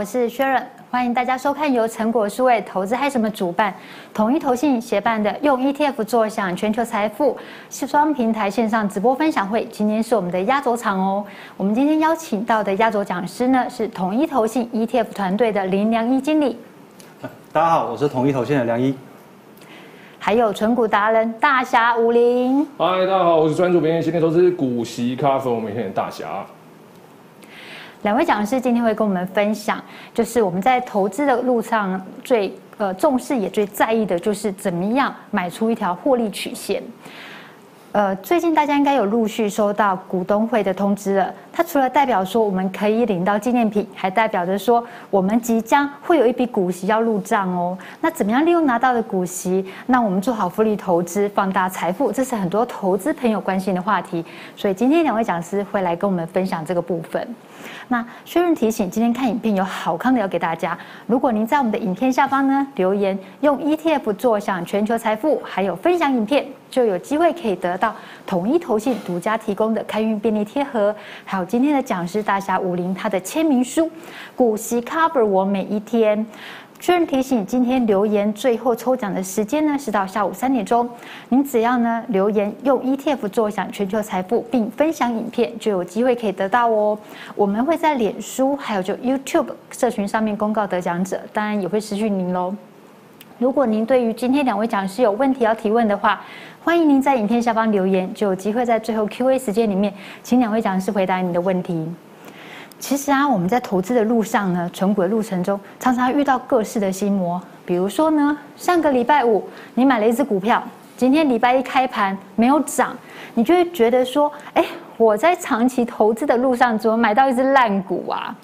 我是 Sharon，欢迎大家收看由成果数位投资嗨什么主办、统一投信协办的用 ETF 坐享全球财富双平台线上直播分享会。今天是我们的压轴场哦。我们今天邀请到的压轴讲师呢是统一投信 ETF 团队的林良一经理。大家好，我是统一投信的良一。还有纯股达人大侠武林。嗨，大家好，我是专注编新天投资股息咖啡，我每天的大侠。两位讲师今天会跟我们分享，就是我们在投资的路上最呃重视也最在意的，就是怎么样买出一条获利曲线。呃，最近大家应该有陆续收到股东会的通知了。它除了代表说我们可以领到纪念品，还代表着说我们即将会有一笔股息要入账哦。那怎么样利用拿到的股息，那我们做好复利投资，放大财富，这是很多投资朋友关心的话题。所以今天两位讲师会来跟我们分享这个部分。那确认提醒，今天看影片有好康的要给大家。如果您在我们的影片下方呢留言，用 ETF 坐享全球财富，还有分享影片，就有机会可以得到统一投信独家提供的开运便利贴盒，还有今天的讲师大侠武林他的签名书，股息 cover 我每一天。确认提醒，今天留言最后抽奖的时间呢是到下午三点钟。您只要呢留言用 ETF 坐享全球财富，并分享影片，就有机会可以得到哦。我们会在脸书还有就 YouTube 社群上面公告得奖者，当然也会私讯您喽。如果您对于今天两位讲师有问题要提问的话，欢迎您在影片下方留言，就有机会在最后 Q&A 时间里面，请两位讲师回答你的问题。其实啊，我们在投资的路上呢，存股的路程中，常常遇到各式的心魔。比如说呢，上个礼拜五你买了一只股票，今天礼拜一开盘没有涨，你就会觉得说，哎，我在长期投资的路上怎么买到一只烂股啊？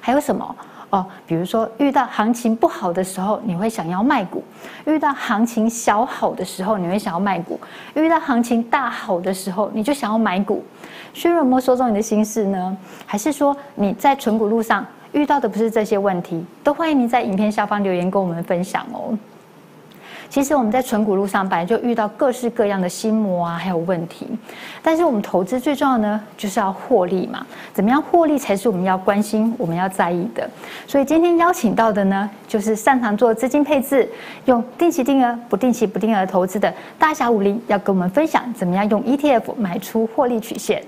还有什么？哦，比如说遇到行情不好的时候，你会想要卖股；遇到行情小好的时候，你会想要卖股；遇到行情大好的时候，你就想要买股。薛润有没有说中你的心事呢？还是说你在存股路上遇到的不是这些问题？都欢迎你在影片下方留言跟我们分享哦。其实我们在存股路上本来就遇到各式各样的心魔啊，还有问题。但是我们投资最重要呢，就是要获利嘛。怎么样获利才是我们要关心、我们要在意的。所以今天邀请到的呢，就是擅长做资金配置、用定期定额、不定期不定额投资的大侠武林，要跟我们分享怎么样用 ETF 买出获利曲线。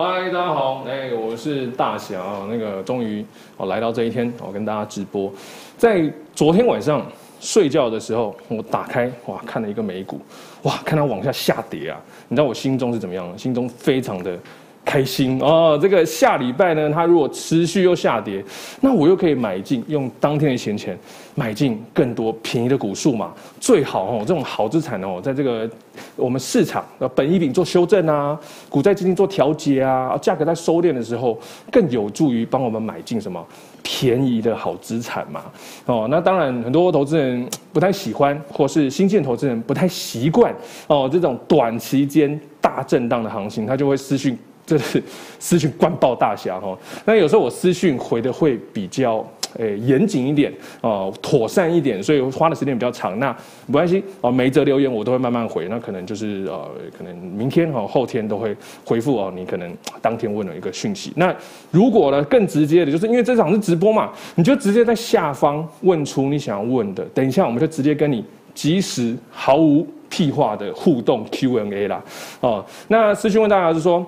嗨，大家好，哎，我是大侠，那个终于我来到这一天，我跟大家直播。在昨天晚上睡觉的时候，我打开哇，看了一个美股，哇，看它往下下跌啊，你知道我心中是怎么样？心中非常的。开心哦！这个下礼拜呢，它如果持续又下跌，那我又可以买进，用当天的闲钱买进更多便宜的股数嘛。最好哦，这种好资产哦，在这个我们市场的本益比做修正啊，股债基金做调节啊，价格在收敛的时候，更有助于帮我们买进什么便宜的好资产嘛。哦，那当然很多投资人 不太喜欢，或是新进投资人不太习惯哦，这种短期间大震荡的行情，他就会私讯。这是私讯灌爆大侠哈，那有时候我私讯回的会比较诶严谨一点哦，妥善一点，所以花的时间比较长。那没关系哦，每一则留言我都会慢慢回，那可能就是呃，可能明天哦，后天都会回复哦。你可能当天问了一个讯息，那如果呢更直接的，就是因为这场是直播嘛，你就直接在下方问出你想要问的，等一下我们就直接跟你即时毫无屁话的互动 Q&A 啦哦。那私讯问大家是说。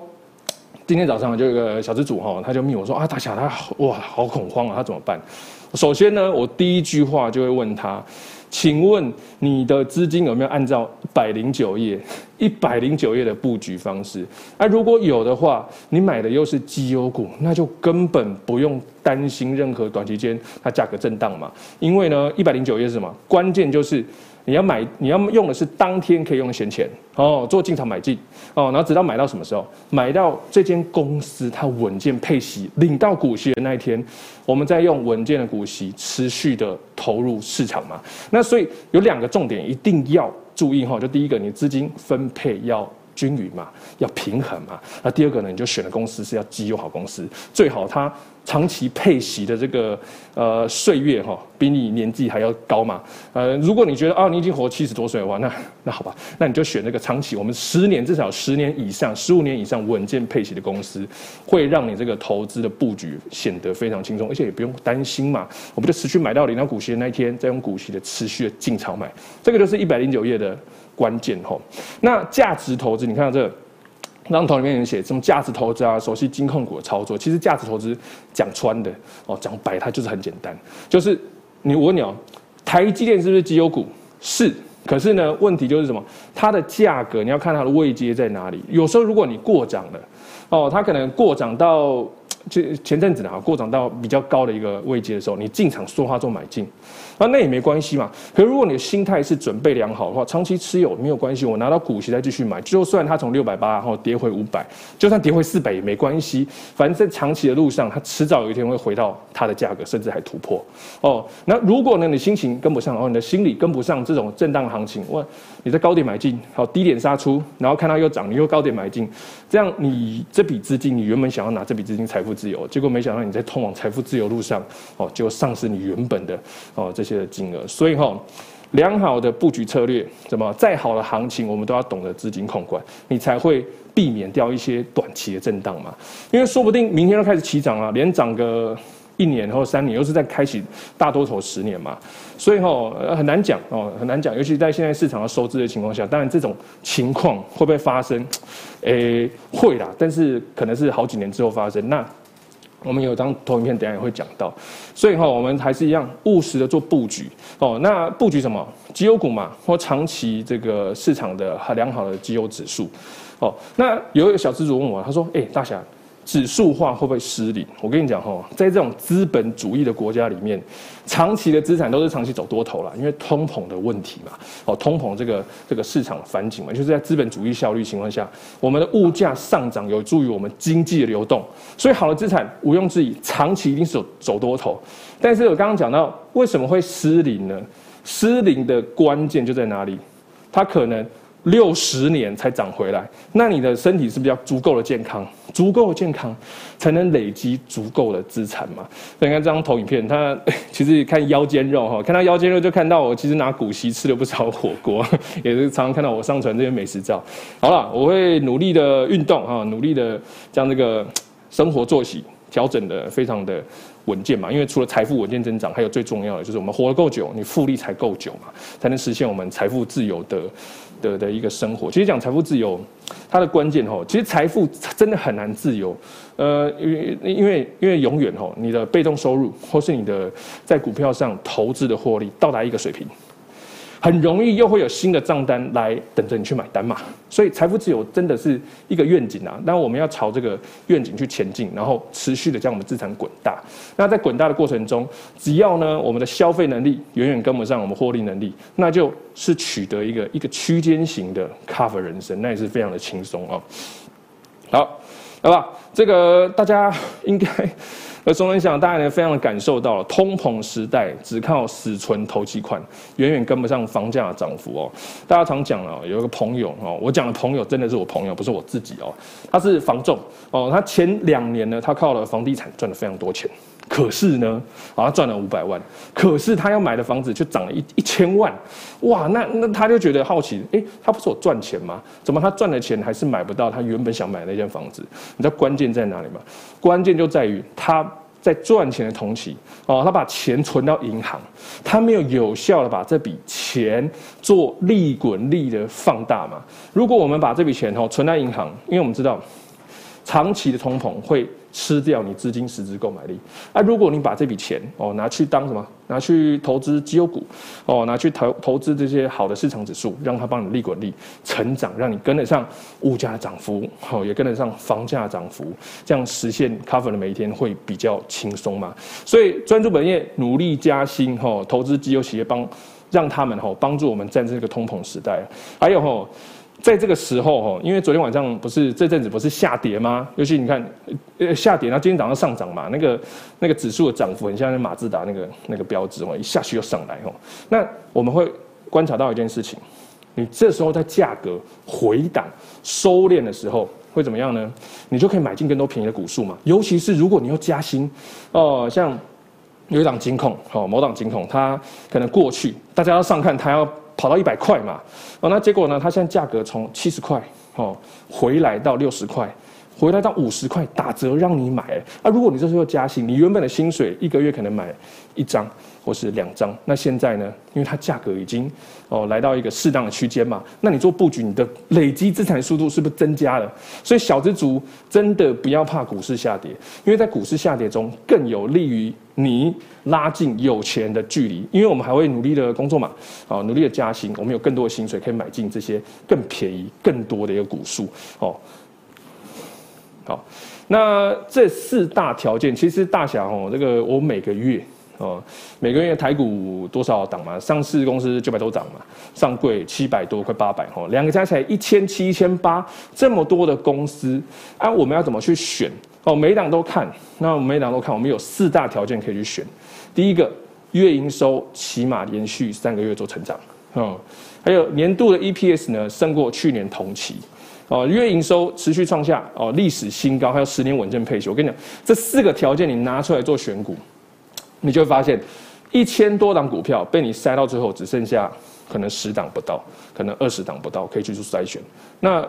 今天早上就有个小资主哈，他就密我说啊，大侠他哇好恐慌啊，他怎么办？首先呢，我第一句话就会问他，请问你的资金有没有按照一百零九页 一百零九页的布局方式？啊，如果有的话，你买的又是绩优股，那就根本不用担心任何短期间它价格震荡嘛，因为呢，一百零九页是什么？关键就是。你要买，你要用的是当天可以用的闲钱哦，做进场买进哦，然后直到买到什么时候？买到这间公司它稳健配息、领到股息的那一天，我们再用稳健的股息持续的投入市场嘛。那所以有两个重点一定要注意哈，就第一个，你资金分配要均匀嘛，要平衡嘛。那第二个呢，你就选的公司是要绩优好公司，最好它长期配息的这个呃岁月哈，比你年纪还要高嘛。呃，如果你觉得啊，你已经活七十多岁了，那那好吧，那你就选那个长期，我们十年至少十年以上、十五年以上稳健配息的公司，会让你这个投资的布局显得非常轻松，而且也不用担心嘛。我们就持续买到领到股息的那一天，再用股息的持续的进场买，这个就是一百零九页的关键哈。那价值投资，你看到这当头里面有写什么价值投资啊，熟悉金控股的操作。其实价值投资讲穿的哦，讲白它就是很简单，就是你我问你哦，台积电是不是绩优股？是，可是呢，问题就是什么？它的价格你要看它的位阶在哪里。有时候如果你过涨了，哦，它可能过涨到。前前阵子呢，过涨到比较高的一个位阶的时候，你进场说话做买进，啊，那也没关系嘛。可是如果你的心态是准备良好的话，长期持有没有关系。我拿到股息再继续买，就算它从六百八然后跌回五百，就算跌回四百也没关系。反正在长期的路上，它迟早有一天会回到它的价格，甚至还突破。哦，那如果呢，你心情跟不上，然后你的心理跟不上这种震荡行情，哇，你在高点买进，好低点杀出，然后看到又涨，你又高点买进，这样你这笔资金，你原本想要拿这笔资金财富。自由，结果没想到你在通往财富自由路上，哦，就丧失你原本的哦这些的金额。所以哈，良好的布局策略，怎么再好的行情，我们都要懂得资金控管，你才会避免掉一些短期的震荡嘛。因为说不定明天就开始起涨了，连涨个一年或三年，又是在开启大多头十年嘛。所以哈，很难讲哦，很难讲，尤其在现在市场要收支的情况下，当然这种情况会不会发生？诶，会啦，但是可能是好几年之后发生。那我们有张投影片，等下也会讲到，所以哈，我们还是一样务实的做布局哦。那布局什么？绩优股嘛，或长期这个市场的很良好的绩优指数。哦，那有一个小资主问我，他说：“哎，大侠。”指数化会不会失灵？我跟你讲哈，在这种资本主义的国家里面，长期的资产都是长期走多头了，因为通膨的问题嘛。哦，通膨这个这个市场反景嘛，就是在资本主义效率情况下，我们的物价上涨有助于我们经济的流动，所以好的资产毋庸置疑，长期一定是走走多头。但是我刚刚讲到为什么会失灵呢？失灵的关键就在哪里？它可能。六十年才涨回来，那你的身体是不是要足够的健康？足够的健康，才能累积足够的资产嘛？所以你看这张投影片，它 其实看腰间肉哈，看到腰间肉就看到我其实拿股息吃了不少火锅，也是常常看到我上传这些美食照。好了，我会努力的运动哈，努力的将这个 生活作息调整的非常的稳健嘛。因为除了财富稳健增长，还有最重要的就是我们活得够久，你复利才够久嘛，才能实现我们财富自由的。得的一个生活，其实讲财富自由，它的关键吼，其实财富真的很难自由，呃，因为因为因为永远吼，你的被动收入或是你的在股票上投资的获利到达一个水平。很容易又会有新的账单来等着你去买单嘛，所以财富自由真的是一个愿景啊。那我们要朝这个愿景去前进，然后持续的将我们资产滚大。那在滚大的过程中，只要呢我们的消费能力远远跟不上我们获利能力，那就是取得一个一个区间型的 cover 人生，那也是非常的轻松哦。好，好吧，这个大家应该。而总体想，大家呢非常的感受到了，通膨时代只靠死存投机款，远远跟不上房价的涨幅哦。大家常讲了，有一个朋友哦，我讲的朋友真的是我朋友，不是我自己哦。他是房仲哦，他前两年呢，他靠了房地产赚了非常多钱。可是呢，啊，他赚了五百万，可是他要买的房子却涨了一一千万，哇，那那他就觉得好奇，诶，他不是我赚钱吗？怎么他赚的钱还是买不到他原本想买那间房子？你知道关键在哪里吗？关键就在于他在赚钱的同期，哦，他把钱存到银行，他没有有效的把这笔钱做利滚利的放大嘛。如果我们把这笔钱哦存在银行，因为我们知道长期的通膨会。吃掉你资金实质购买力啊！如果你把这笔钱哦拿去当什么？拿去投资绩优股哦，拿去投投资这些好的市场指数，让它帮你利滚利成长，让你跟得上物价涨幅，哦，也跟得上房价涨幅，这样实现 cover 的每一天会比较轻松嘛。所以专注本业，努力加薪，哈，投资绩优企业帮让他们哈帮助我们战胜这个通膨时代，还有哈。在这个时候哈，因为昨天晚上不是这阵子不是下跌吗？尤其你看，呃下跌，然后今天早上上涨嘛，那个那个指数的涨幅很像那马自达那个那个标志哦，一下去又上来哦。那我们会观察到一件事情，你这时候在价格回档收敛的时候，会怎么样呢？你就可以买进更多便宜的股数嘛。尤其是如果你要加薪，哦、像有一档金控，哦，某档金控，它可能过去大家要上看，它要跑到一百块嘛，哦，那结果呢，它现在价格从七十块，哦，回来到六十块。回来到五十块打折让你买，啊，如果你这时候加薪，你原本的薪水一个月可能买一张或是两张，那现在呢，因为它价格已经哦来到一个适当的区间嘛，那你做布局，你的累积资产速度是不是增加了？所以小资族真的不要怕股市下跌，因为在股市下跌中更有利于你拉近有钱的距离，因为我们还会努力的工作嘛，哦，努力的加薪，我们有更多的薪水可以买进这些更便宜、更多的一个股数哦。好，那这四大条件，其实大侠哦，这个我每个月哦，每个月台股多少档嘛？上市公司九百多档嘛，上柜七百多，快八百哦，两个加起来一千七、一千八，这么多的公司啊，我们要怎么去选？哦，每档都看，那每档都看，我们有四大条件可以去选。第一个，月营收起码连续三个月做成长，哦，还有年度的 EPS 呢，胜过去年同期。哦，月营收持续创下哦历史新高，还有十年稳健配息。我跟你讲，这四个条件你拿出来做选股，你就会发现一千多档股票被你筛到最后只剩下可能十档不到，可能二十档不到，可以去做筛选。那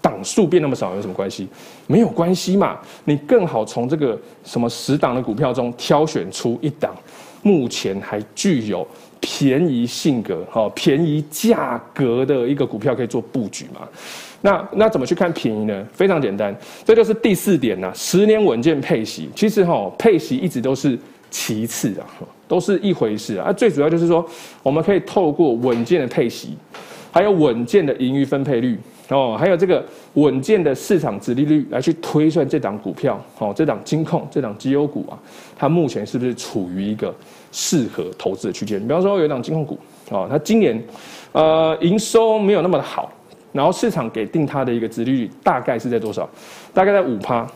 档数变那么少有什么关系？没有关系嘛，你更好从这个什么十档的股票中挑选出一档，目前还具有。便宜性格，哈，便宜价格的一个股票可以做布局嘛？那那怎么去看便宜呢？非常简单，这就是第四点呐。十年稳健配息，其实哈，配息一直都是其次啊，都是一回事啊。最主要就是说，我们可以透过稳健的配息，还有稳健的盈余分配率哦，还有这个稳健的市场殖利率来去推算这档股票，哦，这档金控，这档绩优股啊，它目前是不是处于一个？适合投资的区间，比方说有一档金控股，哦，它今年，呃，营收没有那么的好，然后市场给定它的一个殖利率大概是在多少？大概在五趴。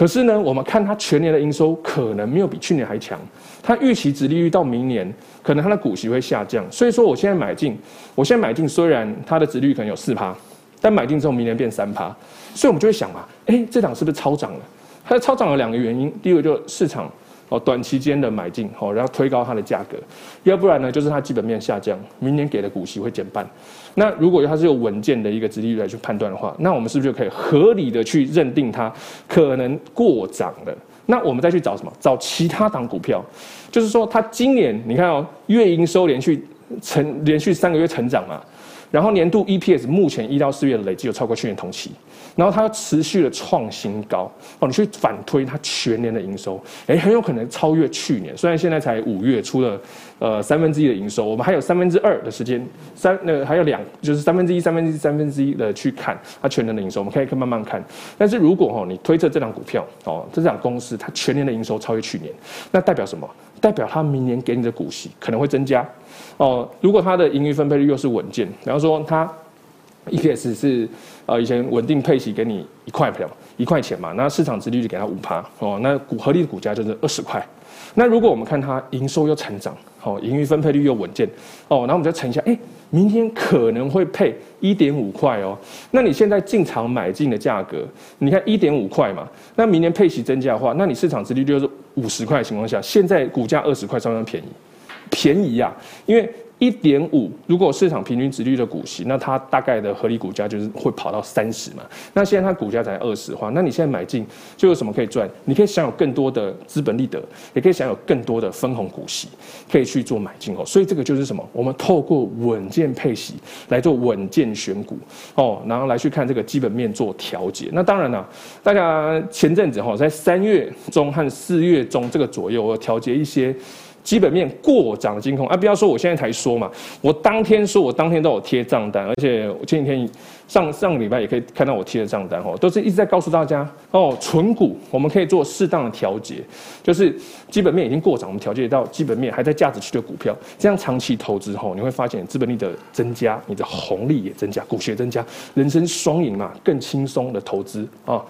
可是呢，我们看它全年的营收可能没有比去年还强，它预期殖利率到明年可能它的股息会下降，所以说我现在买进，我现在买进，虽然它的殖利率可能有四趴，但买进之后明年变三趴，所以我们就会想嘛，哎，这档是不是超涨了？它的超涨有两个原因，第一个就是市场。哦，短期间的买进，哦，然后推高它的价格，要不然呢，就是它基本面下降，明年给的股息会减半。那如果它是有稳健的一个殖利率来去判断的话，那我们是不是就可以合理的去认定它可能过涨了？那我们再去找什么？找其他档股票，就是说它今年你看哦，月营收连续成连续三个月成长嘛。然后年度 EPS 目前一到四月累计有超过去年同期，然后它持续的创新高哦，你去反推它全年的营收，诶，很有可能超越去年。虽然现在才五月出了呃三分之一的营收，我们还有三分之二的时间，三那个还有两就是三分之一、三分之一、三分之一的去看它全年的营收，我们可以慢慢看。但是如果哈你推测这档股票哦，这档公司它全年的营收超越去年，那代表什么？代表它明年给你的股息可能会增加。哦，如果它的盈余分配率又是稳健，比方说它 EPS 是呃以前稳定配息给你一块票一块钱嘛，那市场殖利率给它五趴哦，那股合理的股价就是二十块。那如果我们看它营收又成长，哦，盈余分配率又稳健，哦，然后我们再乘一下，哎，明天可能会配一点五块哦。那你现在进场买进的价格，你看一点五块嘛，那明年配息增加的话，那你市场殖利率是五十块的情况下，现在股价二十块相当便宜。便宜呀、啊，因为一点五，如果市场平均值率的股息，那它大概的合理股价就是会跑到三十嘛。那现在它股价才二十的话，那你现在买进就有什么可以赚？你可以享有更多的资本利得，也可以享有更多的分红股息，可以去做买进哦。所以这个就是什么？我们透过稳健配息来做稳健选股哦，然后来去看这个基本面做调节。那当然了，大家前阵子哈，在三月中和四月中这个左右，我调节一些。基本面过涨的金控啊，不要说我现在才说嘛，我当天说，我当天都有贴账单，而且我前几天上上个礼拜也可以看到我贴的账单哦，都是一直在告诉大家哦，存股我们可以做适当的调节，就是基本面已经过涨，我们调节到基本面还在价值区的股票，这样长期投资后，你会发现资本利的增加，你的红利也增加，股息也增加，人生双赢嘛，更轻松的投资啊，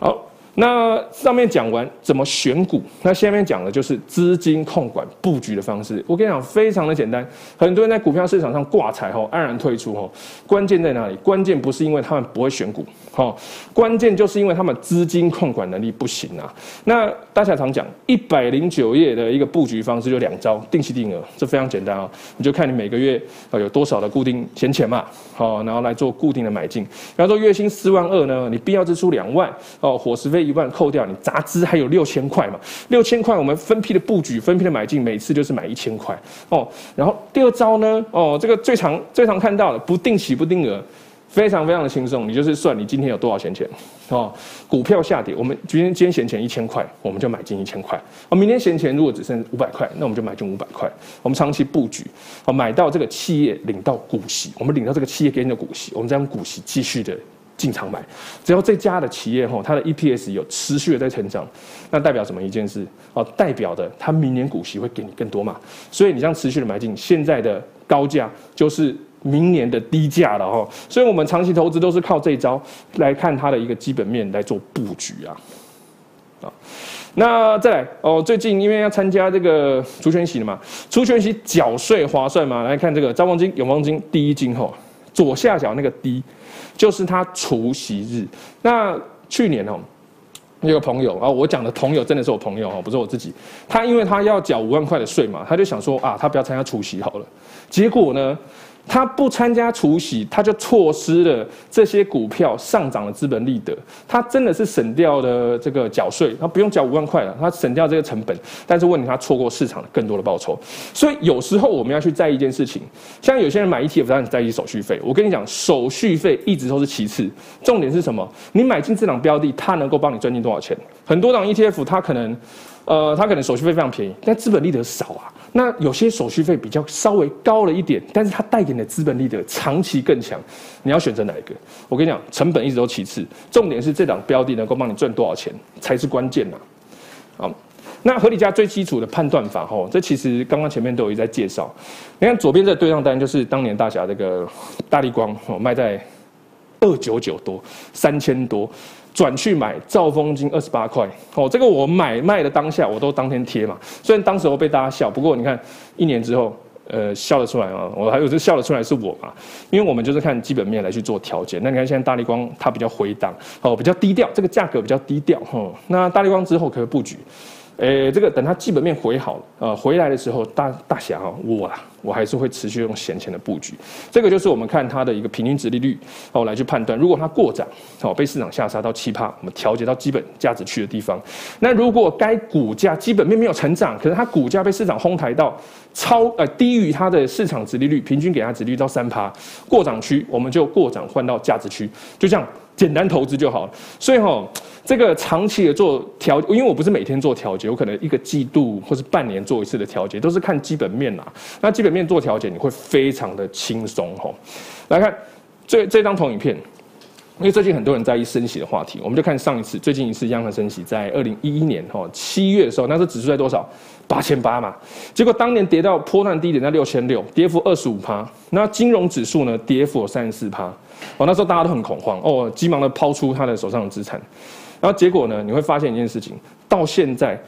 好。那上面讲完怎么选股，那下面讲的就是资金控管布局的方式。我跟你讲，非常的简单。很多人在股票市场上挂彩后黯然退出哦，关键在哪里？关键不是因为他们不会选股，哦，关键就是因为他们资金控管能力不行啊。那大家常讲一百零九页的一个布局方式就两招，定期定额，这非常简单啊。你就看你每个月啊有多少的固定闲钱嘛，好，然后来做固定的买进。然后说月薪四万二呢，你必要支出两万哦，伙食费。一万扣掉，你杂资还有六千块嘛？六千块我们分批的布局，分批的买进，每次就是买一千块哦。然后第二招呢，哦，这个最常最常看到的不定期不定额，非常非常的轻松。你就是算你今天有多少闲钱哦。股票下跌，我们今天今天闲钱一千块，我们就买进一千块。哦，明天闲钱如果只剩五百块，那我们就买进五百块。我们长期布局，哦，买到这个企业领到股息，我们领到这个企业给你的股息，我们再用股息继续的。进场买，只要这家的企业吼，它的 EPS 有持续的在成长，那代表什么一件事？哦，代表的它明年股息会给你更多嘛。所以你这样持续的买进，现在的高价就是明年的低价了哈。所以我们长期投资都是靠这一招来看它的一个基本面来做布局啊。啊，那再来哦，最近因为要参加这个除权息了嘛，除权息缴税划算嘛？来看这个兆丰金、永丰金第一金吼，左下角那个 D。就是他除夕日。那去年哦，有个朋友啊，我讲的朋友真的是我朋友哦，不是我自己。他因为他要缴五万块的税嘛，他就想说啊，他不要参加除夕好了。结果呢？他不参加除息，他就错失了这些股票上涨的资本利得。他真的是省掉了这个缴税，他不用缴五万块了，他省掉这个成本。但是问题他错过市场更多的报酬。所以有时候我们要去在意一件事情，像有些人买 ETF，他很在意手续费。我跟你讲，手续费一直都是其次，重点是什么？你买进这档标的，它能够帮你赚进多少钱？很多档 ETF，它可能，呃，它可能手续费非常便宜，但资本利得少啊。那有些手续费比较稍微高了一点，但是它带给你的资本利得长期更强，你要选择哪一个？我跟你讲，成本一直都其次，重点是这档标的能够帮你赚多少钱才是关键呐。好，那合理价最基础的判断法，吼，这其实刚刚前面都有一在介绍。你看左边这个对账单就是当年大侠这个大立光，哦，卖在二九九多，三千多。转去买兆丰金二十八块哦，这个我买卖的当下我都当天贴嘛。虽然当时我被大家笑，不过你看一年之后，呃，笑得出来啊？我还有就笑得出来是我嘛？因为我们就是看基本面来去做调节。那你看现在大立光它比较回档哦，比较低调，这个价格比较低调哈。那大立光之后可以布局。诶，这个等它基本面回好了，呃，回来的时候，大大侠哈，我啊，我还是会持续用闲钱的布局。这个就是我们看它的一个平均值利率，哦，来去判断。如果它过涨，哦，被市场下杀到七趴，我们调节到基本价值区的地方。那如果该股价基本面没有成长，可是它股价被市场哄抬到超呃低于它的市场值利率，平均给它值率到三趴，过涨区我们就过涨换到价值区，就这样。简单投资就好了，所以哈，这个长期的做调，因为我不是每天做调节，我可能一个季度或是半年做一次的调节，都是看基本面啦。那基本面做调节，你会非常的轻松吼。来看这这张投影片，因为最近很多人在意升息的话题，我们就看上一次最近一次央行升息在二零一一年哈七月的时候，那时候指数在多少？八千八嘛。结果当年跌到波段低点在六千六，跌幅二十五趴。那金融指数呢，跌幅三十四趴。哦，那时候大家都很恐慌哦，急忙的抛出他的手上的资产，然后结果呢，你会发现一件事情，到现在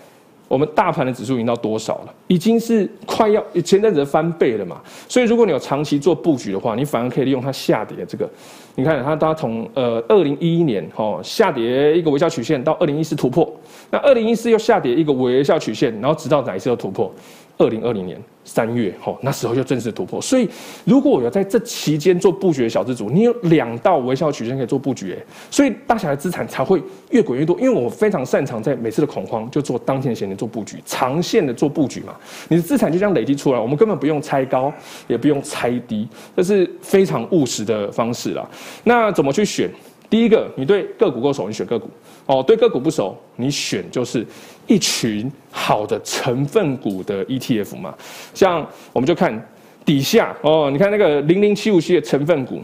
我们大盘的指数已经到多少了？已经是快要前阵子翻倍了嘛。所以如果你有长期做布局的话，你反而可以利用它下跌这个，你看它，它从呃二零一一年哦下跌一个微笑曲线到二零一四突破，那二零一四又下跌一个微笑曲线，然后直到哪一次又突破？二零二零年三月，吼，那时候就正式突破。所以，如果我要在这期间做布局的小资族，你有两道微笑曲线可以做布局，所以大侠的资产才会越滚越多。因为我非常擅长在每次的恐慌就做当天的闲钱做布局，长线的做布局嘛。你的资产就这样累积出来，我们根本不用猜高，也不用猜低，这是非常务实的方式啦。那怎么去选？第一个，你对个股够熟，你选个股。哦，对个股不熟，你选就是一群好的成分股的 ETF 嘛。像我们就看底下哦，你看那个零零七五七的成分股，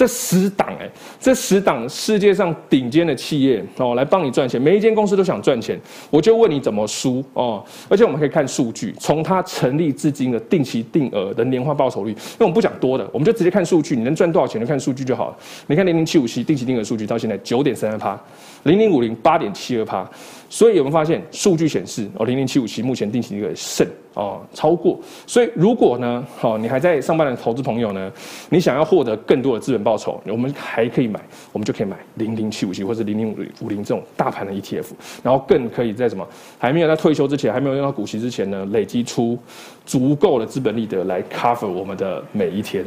这十档哎，这十档世界上顶尖的企业哦，来帮你赚钱。每一间公司都想赚钱，我就问你怎么输哦。而且我们可以看数据，从它成立至今的定期定额的年化报酬率，因为我们不讲多的，我们就直接看数据，你能赚多少钱就看数据就好了。你看零零七五七定期定额数据到现在九点三二趴，零零五零八点七二趴。所以有没有发现数据显示哦，零零七五七目前定期定额胜哦超过。所以如果呢，好，你还在上班的投资朋友呢，你想要获得更多的资本报酬，我们还可以买，我们就可以买零零七五七或者零零五零这种大盘的 ETF，然后更可以在什么还没有在退休之前，还没有用到股息之前呢，累积出足够的资本利得来 cover 我们的每一天。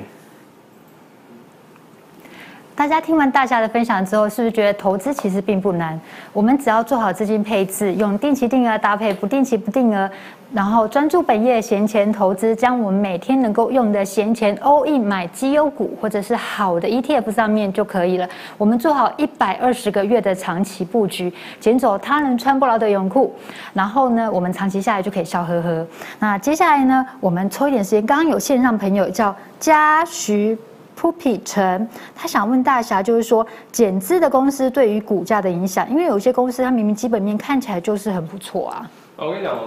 大家听完大侠的分享之后，是不是觉得投资其实并不难？我们只要做好资金配置，用定期定额搭配不定期不定额，然后专注本业闲钱投资，将我们每天能够用的闲钱 all in 买绩优股或者是好的 ETF 上面就可以了。我们做好一百二十个月的长期布局，捡走他人穿不牢的泳裤，然后呢，我们长期下来就可以笑呵呵。那接下来呢，我们抽一点时间，刚刚有线上朋友叫嘉徐。Puppy 陈，他想问大侠，就是说减资的公司对于股价的影响，因为有些公司它明明基本面看起来就是很不错啊。我跟你讲，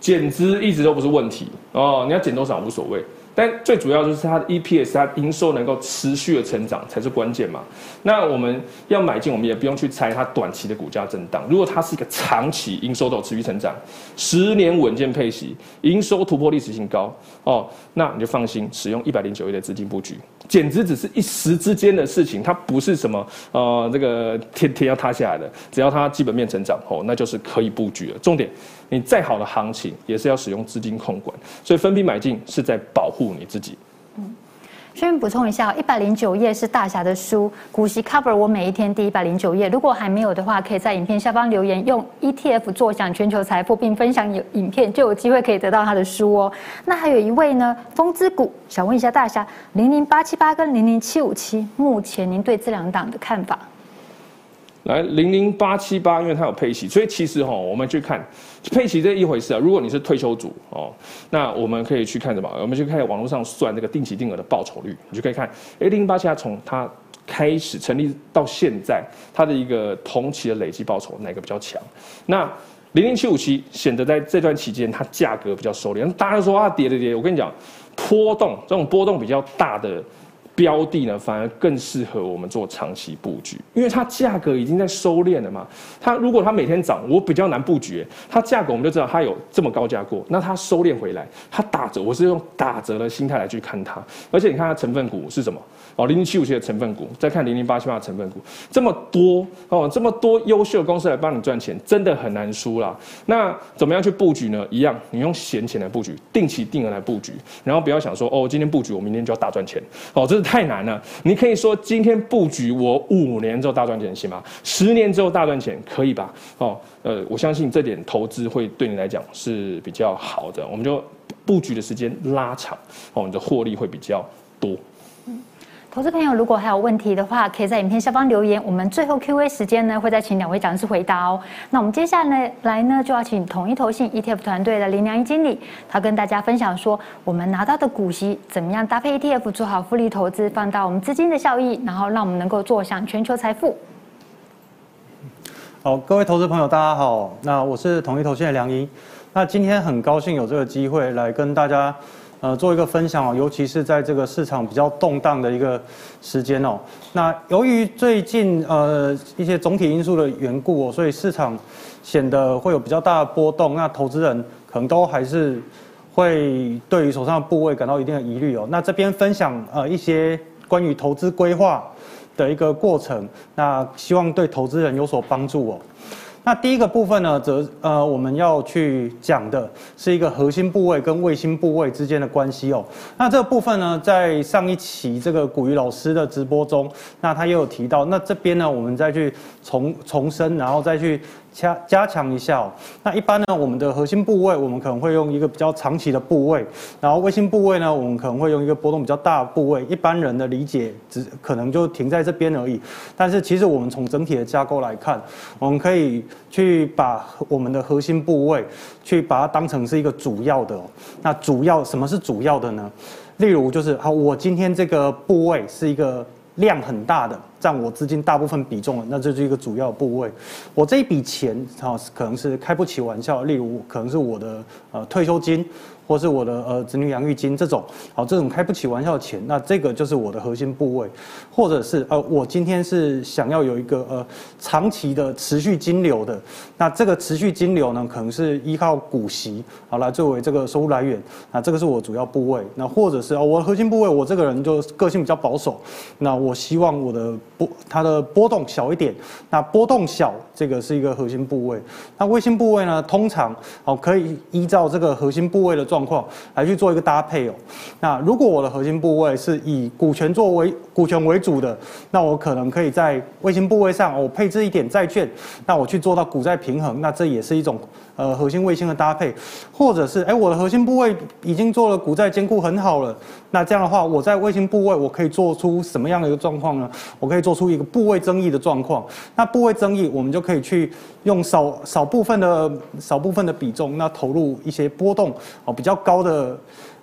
减资一直都不是问题哦，你要减多少无所谓。但最主要就是它的 EPS，它营收能够持续的成长才是关键嘛。那我们要买进，我们也不用去猜它短期的股价震荡。如果它是一个长期营收都有持续成长，十年稳健配息，营收突破历史新高哦，那你就放心使用一百零九亿的资金布局。简直只是一时之间的事情，它不是什么呃这个天天要塌下来的。只要它基本面成长哦，那就是可以布局了。重点。你再好的行情也是要使用资金控管，所以分批买进是在保护你自己。嗯，顺便补充一下，一百零九页是大侠的书，股息 cover 我每一天第一百零九页。如果还没有的话，可以在影片下方留言，用 ETF 坐享全球财富，并分享影影片，就有机会可以得到他的书哦。那还有一位呢，风之谷，想问一下大侠，零零八七八跟零零七五七，目前您对这两档的看法？来零零八七八，因为它有配息，所以其实哈，我们去看配息这一回事啊。如果你是退休族哦，那我们可以去看什么？我们去看网络上算这个定期定额的报酬率，你就可以看，哎，零零八七八从它开始成立到现在，它的一个同期的累计报酬哪个比较强？那零零七五七显得在这段期间它价格比较收敛，大家都说啊跌跌跌，我跟你讲，波动这种波动比较大的。标的呢，反而更适合我们做长期布局，因为它价格已经在收敛了嘛。它如果它每天涨，我比较难布局。它价格我们就知道它有这么高价过，那它收敛回来，它打折，我是用打折的心态来去看它。而且你看它成分股是什么？哦，零零七五七的成分股，再看零零八七八的成分股，这么多哦，这么多优秀的公司来帮你赚钱，真的很难输啦。那怎么样去布局呢？一样，你用闲钱来布局，定期定额来布局，然后不要想说哦，今天布局我明天就要大赚钱哦，这是太难了。你可以说今天布局我五年之后大赚钱行吗？十年之后大赚钱可以吧？哦，呃，我相信这点投资会对你来讲是比较好的。我们就布局的时间拉长哦，你的获利会比较多。投资朋友，如果还有问题的话，可以在影片下方留言。我们最后 Q&A 时间呢，会再请两位讲师回答哦。那我们接下来呢，来呢就要请统一投信 ETF 团队的林良一经理，他跟大家分享说，我们拿到的股息怎么样搭配 ETF 做好复利投资，放大我们资金的效益，然后让我们能够坐享全球财富。好，各位投资朋友，大家好，那我是统一投信的良一。那今天很高兴有这个机会来跟大家。呃，做一个分享哦，尤其是在这个市场比较动荡的一个时间哦。那由于最近呃一些总体因素的缘故哦，所以市场显得会有比较大的波动。那投资人可能都还是会对于手上的部位感到一定的疑虑哦。那这边分享呃一些关于投资规划的一个过程，那希望对投资人有所帮助哦。那第一个部分呢，则呃，我们要去讲的是一个核心部位跟卫星部位之间的关系哦。那这个部分呢，在上一期这个古鱼老师的直播中，那他也有提到。那这边呢，我们再去重重申，然后再去。加加强一下哦。那一般呢，我们的核心部位，我们可能会用一个比较长期的部位，然后卫星部位呢，我们可能会用一个波动比较大的部位。一般人的理解只可能就停在这边而已。但是其实我们从整体的架构来看，我们可以去把我们的核心部位去把它当成是一个主要的。那主要什么是主要的呢？例如就是好，我今天这个部位是一个量很大的，占我资金大部分比重，那这是一个主要部位。我这一笔钱啊，可能是开不起玩笑，例如可能是我的呃退休金。或是我的呃子女养育金这种，好，这种开不起玩笑的钱，那这个就是我的核心部位，或者是呃我今天是想要有一个呃长期的持续金流的，那这个持续金流呢，可能是依靠股息好来作为这个收入来源，那这个是我主要部位，那或者是哦我的核心部位，我这个人就个性比较保守，那我希望我的波它的波动小一点，那波动小这个是一个核心部位。那卫星部位呢通常好可以依照这个核心部位的状况来去做一个搭配哦。那如果我的核心部位是以股权作为股权为主的，那我可能可以在卫星部位上，我配置一点债券，那我去做到股债平衡，那这也是一种呃核心卫星的搭配。或者是哎，我的核心部位已经做了股债兼顾很好了，那这样的话，我在卫星部位我可以做出什么样的一个状况呢？我可以做出一个部位增益的状况。那部位增益，我们就可以去用少少部分的少部分的比重，那投入一些波动哦比较高的。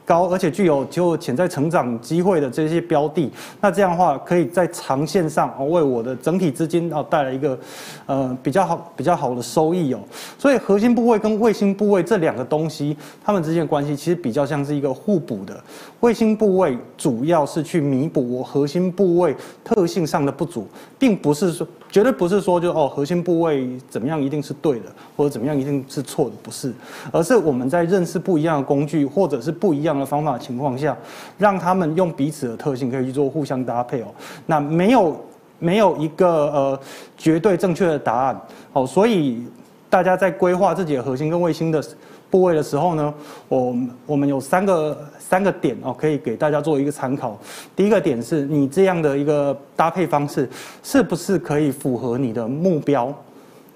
高而且具有就潜在成长机会的这些标的，那这样的话可以在长线上哦为我的整体资金哦带来一个呃比较好比较好的收益哦。所以核心部位跟卫星部位这两个东西，它们之间的关系其实比较像是一个互补的。卫星部位主要是去弥补我核心部位特性上的不足，并不是说。绝对不是说就哦核心部位怎么样一定是对的，或者怎么样一定是错的，不是，而是我们在认识不一样的工具或者是不一样的方法的情况下，让他们用彼此的特性可以去做互相搭配哦。那没有没有一个呃绝对正确的答案哦，所以大家在规划自己的核心跟卫星的部位的时候呢，我我们有三个三个点哦，可以给大家做一个参考。第一个点是你这样的一个搭配方式是不是可以符合你的目标？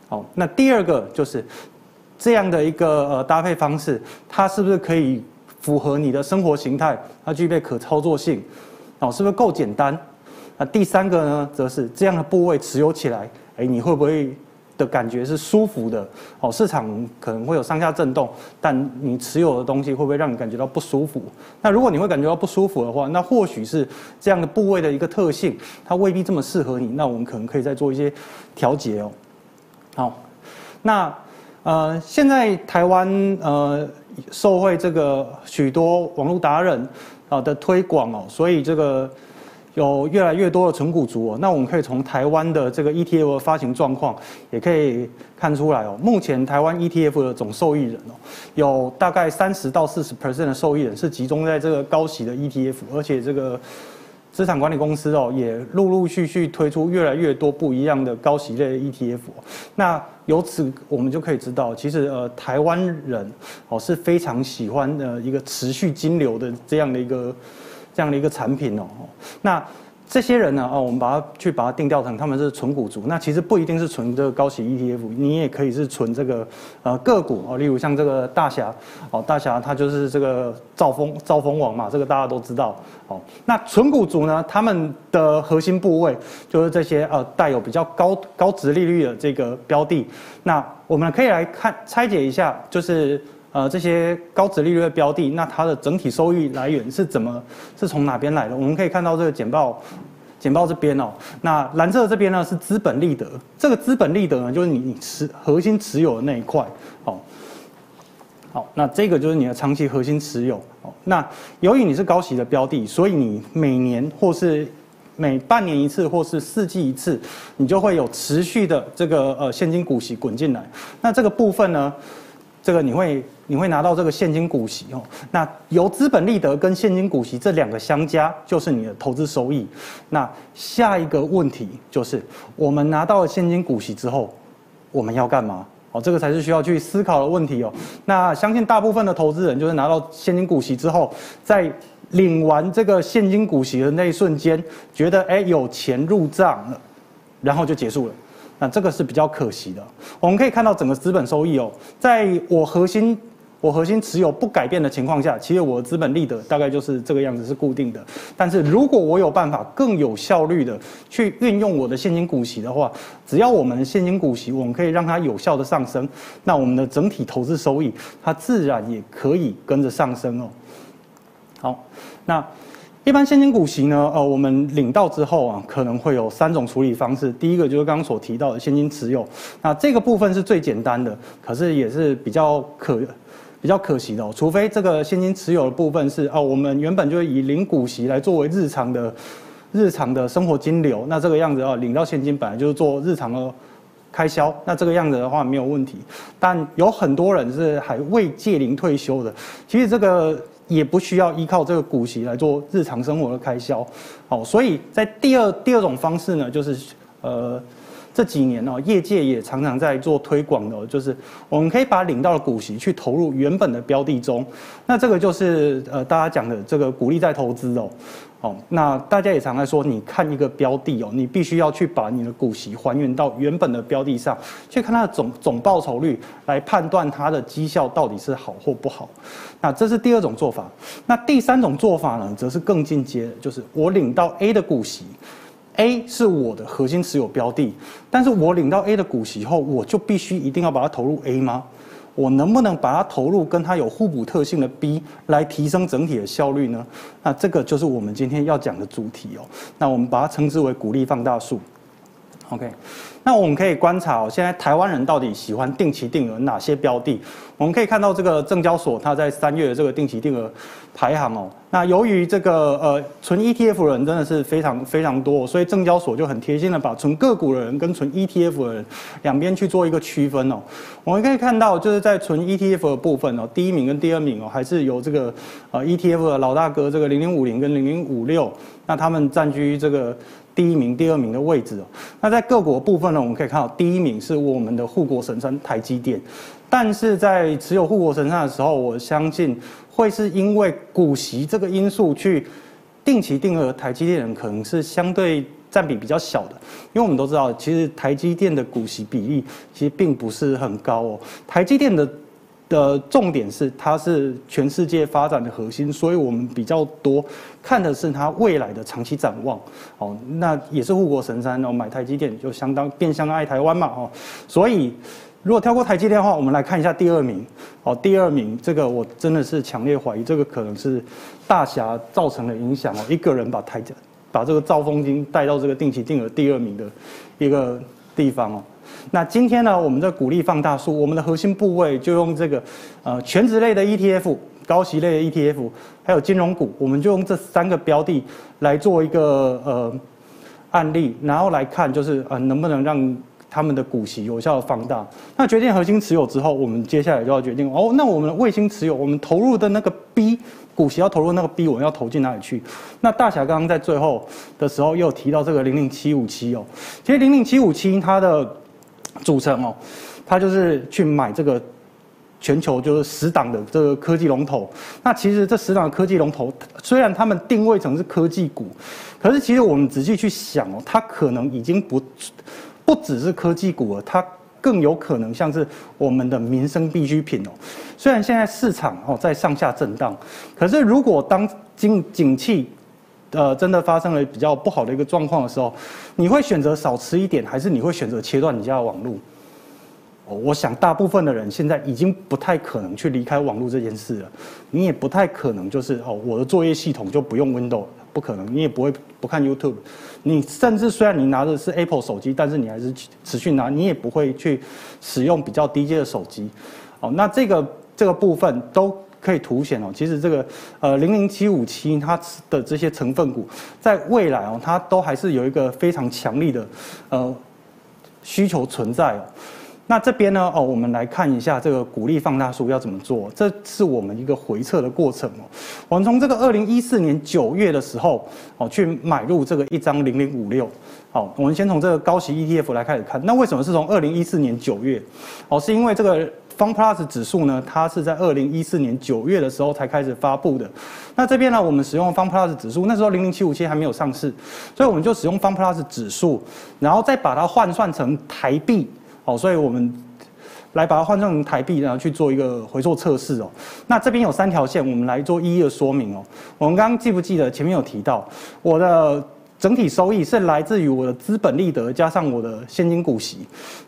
好，那第二个就是这样的一个呃搭配方式，它是不是可以符合你的生活形态？它具备可操作性，哦，是不是够简单？那第三个呢，则是这样的部位持有起来，哎，你会不会？的感觉是舒服的哦，市场可能会有上下震动，但你持有的东西会不会让你感觉到不舒服？那如果你会感觉到不舒服的话，那或许是这样的部位的一个特性，它未必这么适合你。那我们可能可以再做一些调节哦。好，那呃，现在台湾呃，受惠这个许多网络达人啊的推广哦，所以这个。有越来越多的存股族哦，那我们可以从台湾的这个 ETF 的发行状况，也可以看出来哦。目前台湾 ETF 的总受益人哦，有大概三十到四十 percent 的受益人是集中在这个高息的 ETF，而且这个资产管理公司哦，也陆陆续续推出越来越多不一样的高息类的 ETF。那由此我们就可以知道，其实呃，台湾人哦是非常喜欢的一个持续金流的这样的一个。这样的一个产品哦，那这些人呢，哦，我们把它去把它定调成他们是存股族，那其实不一定是存这个高息 ETF，你也可以是存这个呃个股哦，例如像这个大侠哦，大侠它就是这个兆丰兆丰王嘛，这个大家都知道哦。那存股族呢，他们的核心部位就是这些呃带有比较高高殖利率的这个标的，那我们可以来看拆解一下，就是。呃，这些高值利率的标的，那它的整体收益来源是怎么，是从哪边来的？我们可以看到这个简报，简报这边哦，那蓝色这边呢是资本利得，这个资本利得呢就是你你持核心持有的那一块，哦，好，那这个就是你的长期核心持有，哦，那由于你是高息的标的，所以你每年或是每半年一次或是四季一次，你就会有持续的这个呃现金股息滚进来，那这个部分呢，这个你会。你会拿到这个现金股息哦，那由资本利得跟现金股息这两个相加，就是你的投资收益。那下一个问题就是，我们拿到了现金股息之后，我们要干嘛？哦，这个才是需要去思考的问题哦。那相信大部分的投资人就是拿到现金股息之后，在领完这个现金股息的那一瞬间，觉得哎有钱入账了，然后就结束了。那这个是比较可惜的。我们可以看到整个资本收益哦，在我核心。我核心持有不改变的情况下，其实我的资本利得大概就是这个样子，是固定的。但是如果我有办法更有效率的去运用我的现金股息的话，只要我们现金股息，我们可以让它有效的上升，那我们的整体投资收益，它自然也可以跟着上升哦。好，那一般现金股息呢，呃，我们领到之后啊，可能会有三种处理方式。第一个就是刚刚所提到的现金持有，那这个部分是最简单的，可是也是比较可比较可惜的哦。除非这个现金持有的部分是哦，我们原本就以领股息来作为日常的日常的生活金流，那这个样子哦，领到现金本来就是做日常的开销，那这个样子的话没有问题。但有很多人是还未届龄退休的，其实这个。也不需要依靠这个股息来做日常生活的开销，好，所以在第二第二种方式呢，就是呃这几年呢，业界也常常在做推广的，就是我们可以把领到的股息去投入原本的标的中，那这个就是呃大家讲的这个鼓励再投资哦。哦，那大家也常在说，你看一个标的哦，你必须要去把你的股息还原到原本的标的上，去看它的总总报酬率，来判断它的绩效到底是好或不好。那这是第二种做法。那第三种做法呢，则是更进阶，就是我领到 A 的股息，A 是我的核心持有标的，但是我领到 A 的股息后，我就必须一定要把它投入 A 吗？我能不能把它投入跟它有互补特性的 B 来提升整体的效率呢？那这个就是我们今天要讲的主题哦。那我们把它称之为鼓励放大术。OK，那我们可以观察哦，现在台湾人到底喜欢定期定额哪些标的？我们可以看到这个证交所它在三月的这个定期定额排行哦。那由于这个呃纯 ETF 的人真的是非常非常多，所以证交所就很贴心的把纯个股的人跟纯 ETF 的人两边去做一个区分哦。我们可以看到就是在纯 ETF 的部分哦，第一名跟第二名哦，还是由这个呃 ETF 的老大哥这个零零五零跟零零五六，那他们占据这个。第一名、第二名的位置哦。那在各国部分呢，我们可以看到，第一名是我们的护国神山台积电。但是在持有护国神山的时候，我相信会是因为股息这个因素去定期定额台积电，可能是相对占比比较小的。因为我们都知道，其实台积电的股息比例其实并不是很高哦。台积电的。的重点是，它是全世界发展的核心，所以我们比较多看的是它未来的长期展望。哦，那也是护国神山哦，买台积电就相当变相爱台湾嘛。哦，所以如果跳过台积电的话，我们来看一下第二名。哦，第二名这个我真的是强烈怀疑，这个可能是大侠造成的影响哦，一个人把台把这个兆丰金带到这个定期定额第二名的一个地方哦。那今天呢，我们的股利放大术，我们的核心部位就用这个，呃，全值类的 ETF、高息类的 ETF，还有金融股，我们就用这三个标的来做一个呃案例，然后来看就是呃能不能让他们的股息有效的放大。那决定核心持有之后，我们接下来就要决定哦，那我们的卫星持有，我们投入的那个 B 股息要投入那个 B，我们要投进哪里去？那大侠刚刚在最后的时候又提到这个零零七五七哦，其实零零七五七它的。组成哦，他就是去买这个全球就是十档的这个科技龙头。那其实这十档科技龙头，虽然他们定位成是科技股，可是其实我们仔细去想哦，它可能已经不不只是科技股了，它更有可能像是我们的民生必需品哦。虽然现在市场哦在上下震荡，可是如果当经景气呃，真的发生了比较不好的一个状况的时候，你会选择少吃一点，还是你会选择切断你家的网络？我想大部分的人现在已经不太可能去离开网络这件事了。你也不太可能就是哦，我的作业系统就不用 Windows，不可能。你也不会不看 YouTube，你甚至虽然你拿的是 Apple 手机，但是你还是持续拿，你也不会去使用比较低阶的手机。哦，那这个这个部分都。可以凸显哦，其实这个呃零零七五七它的这些成分股，在未来哦，它都还是有一个非常强力的呃需求存在哦。那这边呢哦，我们来看一下这个股利放大术要怎么做，这是我们一个回测的过程哦。我们从这个二零一四年九月的时候哦，去买入这个一张零零五六。好，我们先从这个高息 ETF 来开始看。那为什么是从二零一四年九月？哦，是因为这个。方 Plus 指数呢，它是在二零一四年九月的时候才开始发布的。那这边呢，我们使用方 Plus 指数，那时候零零七五七还没有上市，所以我们就使用方 Plus 指数，然后再把它换算成台币。好，所以我们来把它换算成台币，然后去做一个回溯测试哦。那这边有三条线，我们来做一一的说明哦。我们刚刚记不记得前面有提到我的整体收益是来自于我的资本利得加上我的现金股息，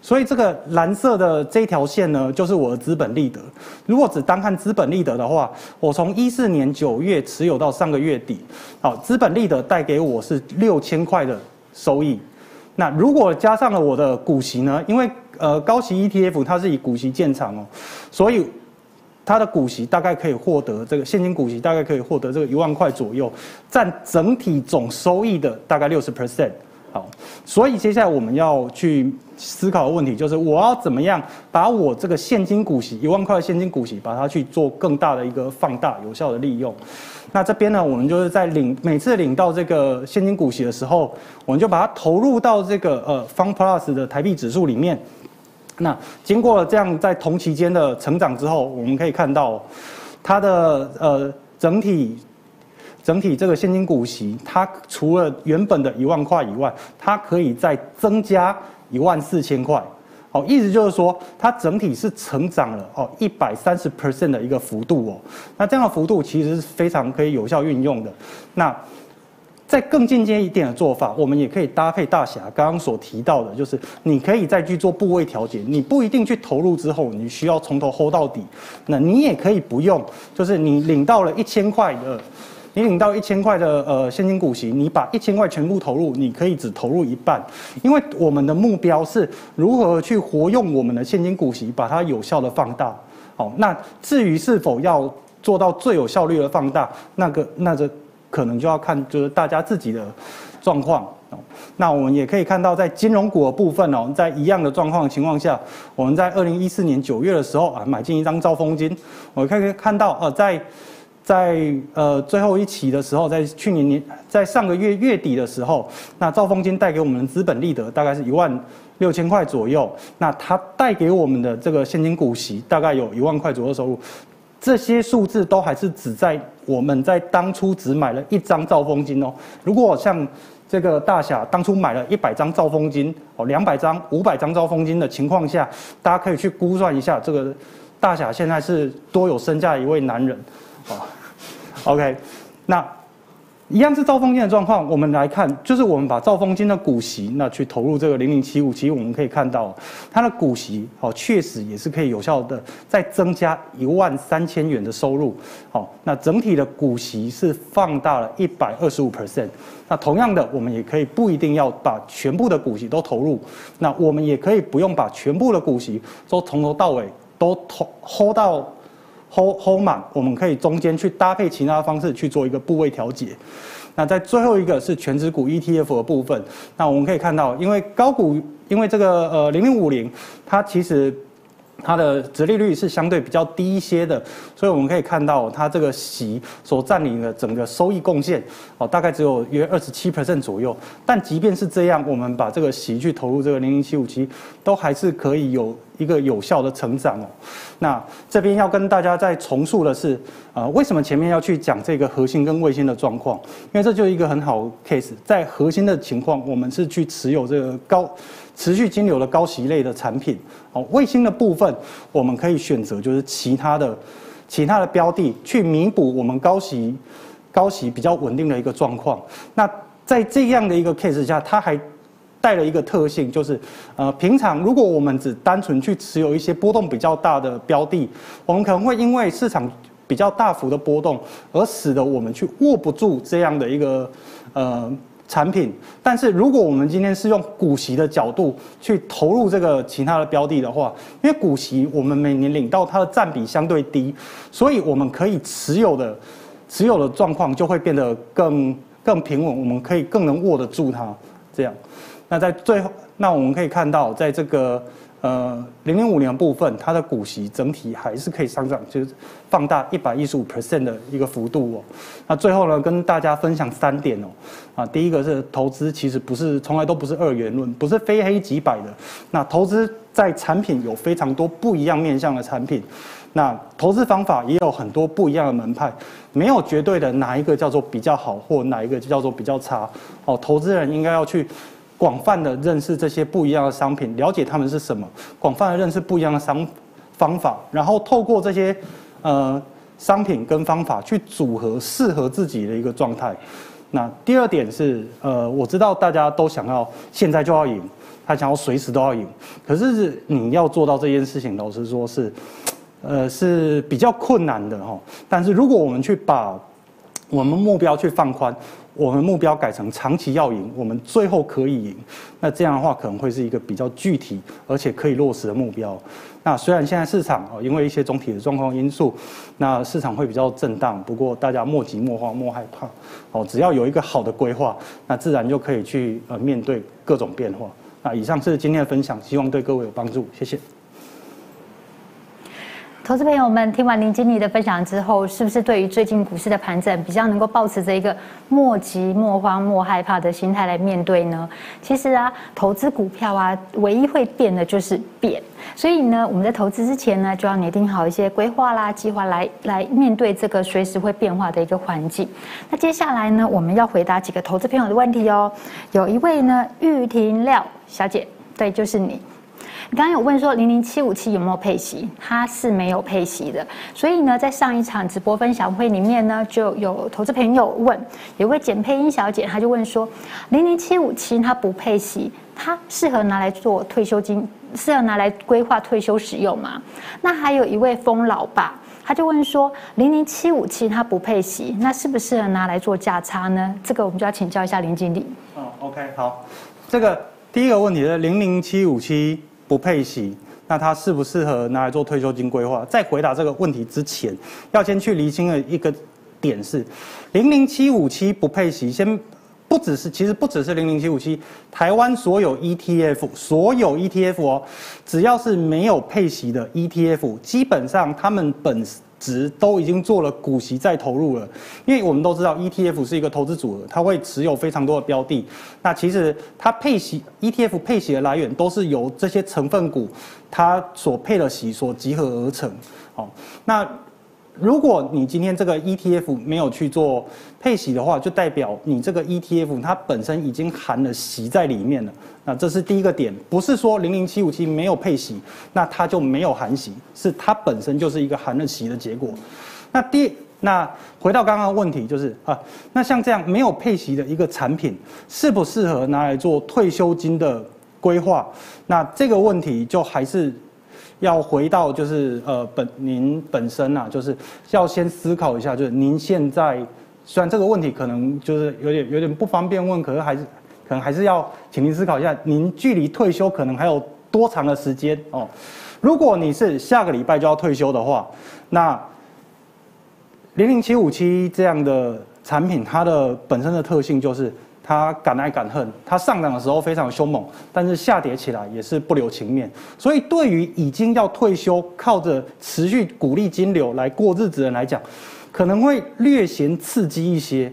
所以这个蓝色的这条线呢，就是我的资本利得。如果只单看资本利得的话，我从一四年九月持有到上个月底，好，资本利得带给我是六千块的收益。那如果加上了我的股息呢？因为呃高息 ETF 它是以股息见长哦，所以。它的股息大概可以获得这个现金股息大概可以获得这个一万块左右，占整体总收益的大概六十 percent。好，所以接下来我们要去思考的问题就是，我要怎么样把我这个现金股息一万块的现金股息，把它去做更大的一个放大，有效的利用。那这边呢，我们就是在领每次领到这个现金股息的时候，我们就把它投入到这个呃 Fund Plus 的台币指数里面。那经过了这样在同期间的成长之后，我们可以看到，它的呃整体整体这个现金股息，它除了原本的一万块以外，它可以再增加一万四千块。哦，意思就是说，它整体是成长了哦一百三十 percent 的一个幅度哦。那这样的幅度其实是非常可以有效运用的。那在更进阶一点的做法，我们也可以搭配大侠刚刚所提到的，就是你可以再去做部位调节，你不一定去投入之后，你需要从头 hold 到底，那你也可以不用，就是你领到了一千块的，你领到一千块的呃现金股息，你把一千块全部投入，你可以只投入一半，因为我们的目标是如何去活用我们的现金股息，把它有效的放大。好，那至于是否要做到最有效率的放大，那个那个。可能就要看就是大家自己的状况。那我们也可以看到，在金融股的部分哦，在一样的状况情况下，我们在二零一四年九月的时候啊，买进一张兆丰金。我可以看到呃，在在呃最后一期的时候，在去年年在上个月月底的时候，那兆丰金带给我们的资本利得大概是一万六千块左右。那它带给我们的这个现金股息大概有一万块左右收入。这些数字都还是只在我们在当初只买了一张兆丰金哦。如果像这个大侠当初买了一百张兆丰金哦，两百张、五百张兆丰金的情况下，大家可以去估算一下，这个大侠现在是多有身价一位男人哦。OK，那。一样是兆丰金的状况，我们来看，就是我们把兆丰金的股息那去投入这个零零七五，其实我们可以看到，它的股息哦，确实也是可以有效的再增加一万三千元的收入，好，那整体的股息是放大了一百二十五 percent。那同样的，我们也可以不一定要把全部的股息都投入，那我们也可以不用把全部的股息都从头到尾都投 hold 到。Hold hold 满，我们可以中间去搭配其他方式去做一个部位调节。那在最后一个是全职股 ETF 的部分，那我们可以看到，因为高股，因为这个呃零零五零，它其实。它的殖利率是相对比较低一些的，所以我们可以看到它这个息所占领的整个收益贡献哦，大概只有约二十七 percent 左右。但即便是这样，我们把这个息去投入这个零零七五七，都还是可以有一个有效的成长哦。那这边要跟大家再重述的是，呃，为什么前面要去讲这个核心跟卫星的状况？因为这就是一个很好的 case，在核心的情况，我们是去持有这个高。持续金流的高息类的产品，哦，卫星的部分我们可以选择就是其他的其他的标的去弥补我们高息高息比较稳定的一个状况。那在这样的一个 case 下，它还带了一个特性，就是呃，平常如果我们只单纯去持有一些波动比较大的标的，我们可能会因为市场比较大幅的波动，而使得我们去握不住这样的一个呃。产品，但是如果我们今天是用股息的角度去投入这个其他的标的的话，因为股息我们每年领到它的占比相对低，所以我们可以持有的持有的状况就会变得更更平稳，我们可以更能握得住它。这样，那在最后，那我们可以看到，在这个。呃，零零五年部分，它的股息整体还是可以上涨，就是放大一百一十五 percent 的一个幅度哦。那最后呢，跟大家分享三点哦。啊，第一个是投资其实不是从来都不是二元论，不是非黑即白的。那投资在产品有非常多不一样面向的产品，那投资方法也有很多不一样的门派，没有绝对的哪一个叫做比较好，或哪一个叫做比较差。哦，投资人应该要去。广泛的认识这些不一样的商品，了解他们是什么。广泛的认识不一样的商方法，然后透过这些呃商品跟方法去组合适合自己的一个状态。那第二点是，呃，我知道大家都想要现在就要赢，他想要随时都要赢，可是你要做到这件事情，老实说是，呃，是比较困难的哈。但是如果我们去把我们目标去放宽，我们目标改成长期要赢，我们最后可以赢，那这样的话可能会是一个比较具体而且可以落实的目标。那虽然现在市场哦，因为一些总体的状况因素，那市场会比较震荡。不过大家莫急莫慌莫害怕，哦，只要有一个好的规划，那自然就可以去呃面对各种变化。那以上是今天的分享，希望对各位有帮助，谢谢。投资朋友们，听完林经理的分享之后，是不是对于最近股市的盘整比较能够抱持着一个莫急莫慌莫害怕的心态来面对呢？其实啊，投资股票啊，唯一会变的就是变。所以呢，我们在投资之前呢，就要拟定好一些规划啦、计划来来面对这个随时会变化的一个环境。那接下来呢，我们要回答几个投资朋友的问题哦。有一位呢，玉婷廖小姐，对，就是你。刚刚有问说零零七五七有没有配息？它是没有配息的。所以呢，在上一场直播分享会里面呢，就有投资朋友问，有位简配音小姐，她就问说，零零七五七它不配息，它适合拿来做退休金，适合拿来规划退休使用吗？那还有一位疯老爸，他就问说，零零七五七它不配息，那适不适合拿来做价差呢？这个我们就要请教一下林经理。哦，OK，好，这个第一个问题是零零七五七。不配息，那它适不适合拿来做退休金规划？在回答这个问题之前，要先去厘清的一个点是，零零七五七不配息，先不只是，其实不只是零零七五七，台湾所有 ETF，所有 ETF 哦，只要是没有配息的 ETF，基本上他们本。值都已经做了股息再投入了，因为我们都知道 ETF 是一个投资组合，它会持有非常多的标的。那其实它配息 ETF 配息的来源都是由这些成分股它所配的息所集合而成。好，那。如果你今天这个 ETF 没有去做配息的话，就代表你这个 ETF 它本身已经含了息在里面了。那这是第一个点，不是说零零七五七没有配息，那它就没有含息，是它本身就是一个含了息的结果。那第那回到刚刚的问题，就是啊，那像这样没有配息的一个产品，适不适合拿来做退休金的规划？那这个问题就还是。要回到就是呃本您本身啊，就是要先思考一下，就是您现在虽然这个问题可能就是有点有点不方便问，可是还是可能还是要请您思考一下，您距离退休可能还有多长的时间哦？如果你是下个礼拜就要退休的话，那零零七五七这样的产品，它的本身的特性就是。它敢爱敢恨，它上涨的时候非常凶猛，但是下跌起来也是不留情面。所以，对于已经要退休、靠着持续股利金流来过日子的人来讲，可能会略嫌刺激一些。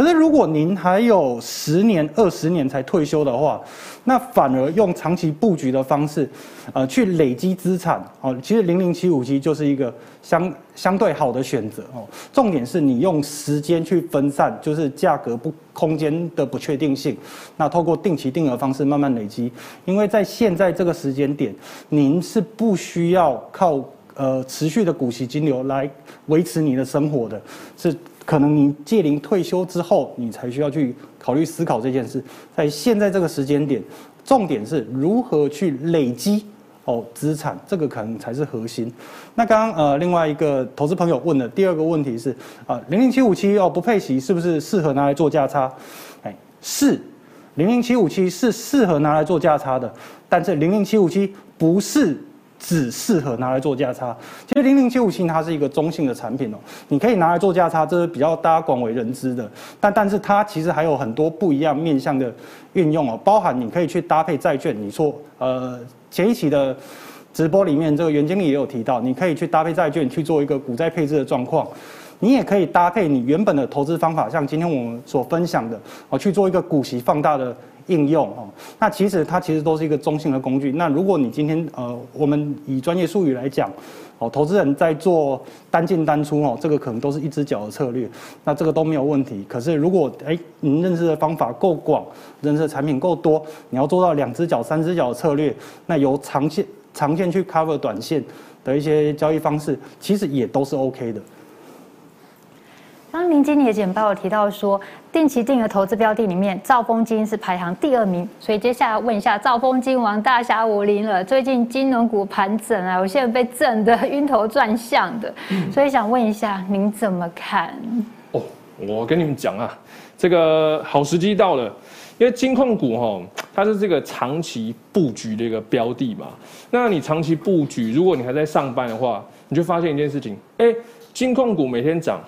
可是，如果您还有十年、二十年才退休的话，那反而用长期布局的方式，呃，去累积资产哦。其实零零七五七就是一个相相对好的选择哦。重点是你用时间去分散，就是价格不空间的不确定性。那透过定期定额方式慢慢累积，因为在现在这个时间点，您是不需要靠呃持续的股息金流来维持你的生活的，是。可能你届龄退休之后，你才需要去考虑思考这件事。在现在这个时间点，重点是如何去累积哦资产，这个可能才是核心。那刚刚呃另外一个投资朋友问的第二个问题是啊，零零七五七哦不配息是不是适合拿来做价差？哎，是，零零七五七是适合拿来做价差的，但是零零七五七不是。只适合拿来做价差。其实零零七五七它是一个中性的产品哦，你可以拿来做价差，这是比较大家广为人知的。但但是它其实还有很多不一样面向的运用哦，包含你可以去搭配债券。你说呃前一期的直播里面，这个袁经理也有提到，你可以去搭配债券去做一个股债配置的状况。你也可以搭配你原本的投资方法，像今天我们所分享的哦，去做一个股息放大的。应用哦，那其实它其实都是一个中性的工具。那如果你今天呃，我们以专业术语来讲，哦，投资人在做单进单出哦，这个可能都是一只脚的策略，那这个都没有问题。可是如果哎，您认识的方法够广，认识的产品够多，你要做到两只脚、三只脚的策略，那由长线长线去 cover 短线的一些交易方式，其实也都是 OK 的。刚刚林经理的简报有提到说，定期定额投资标的里面，兆丰金是排行第二名。所以接下来问一下兆丰金王大侠武林了。最近金融股盘整啊，有些人被震得 晕头转向的，所以想问一下您怎么看？哦，我跟你们讲啊，这个好时机到了，因为金控股哈，它是这个长期布局的一个标的嘛。那你长期布局，如果你还在上班的话，你就发现一件事情，哎，金控股每天涨。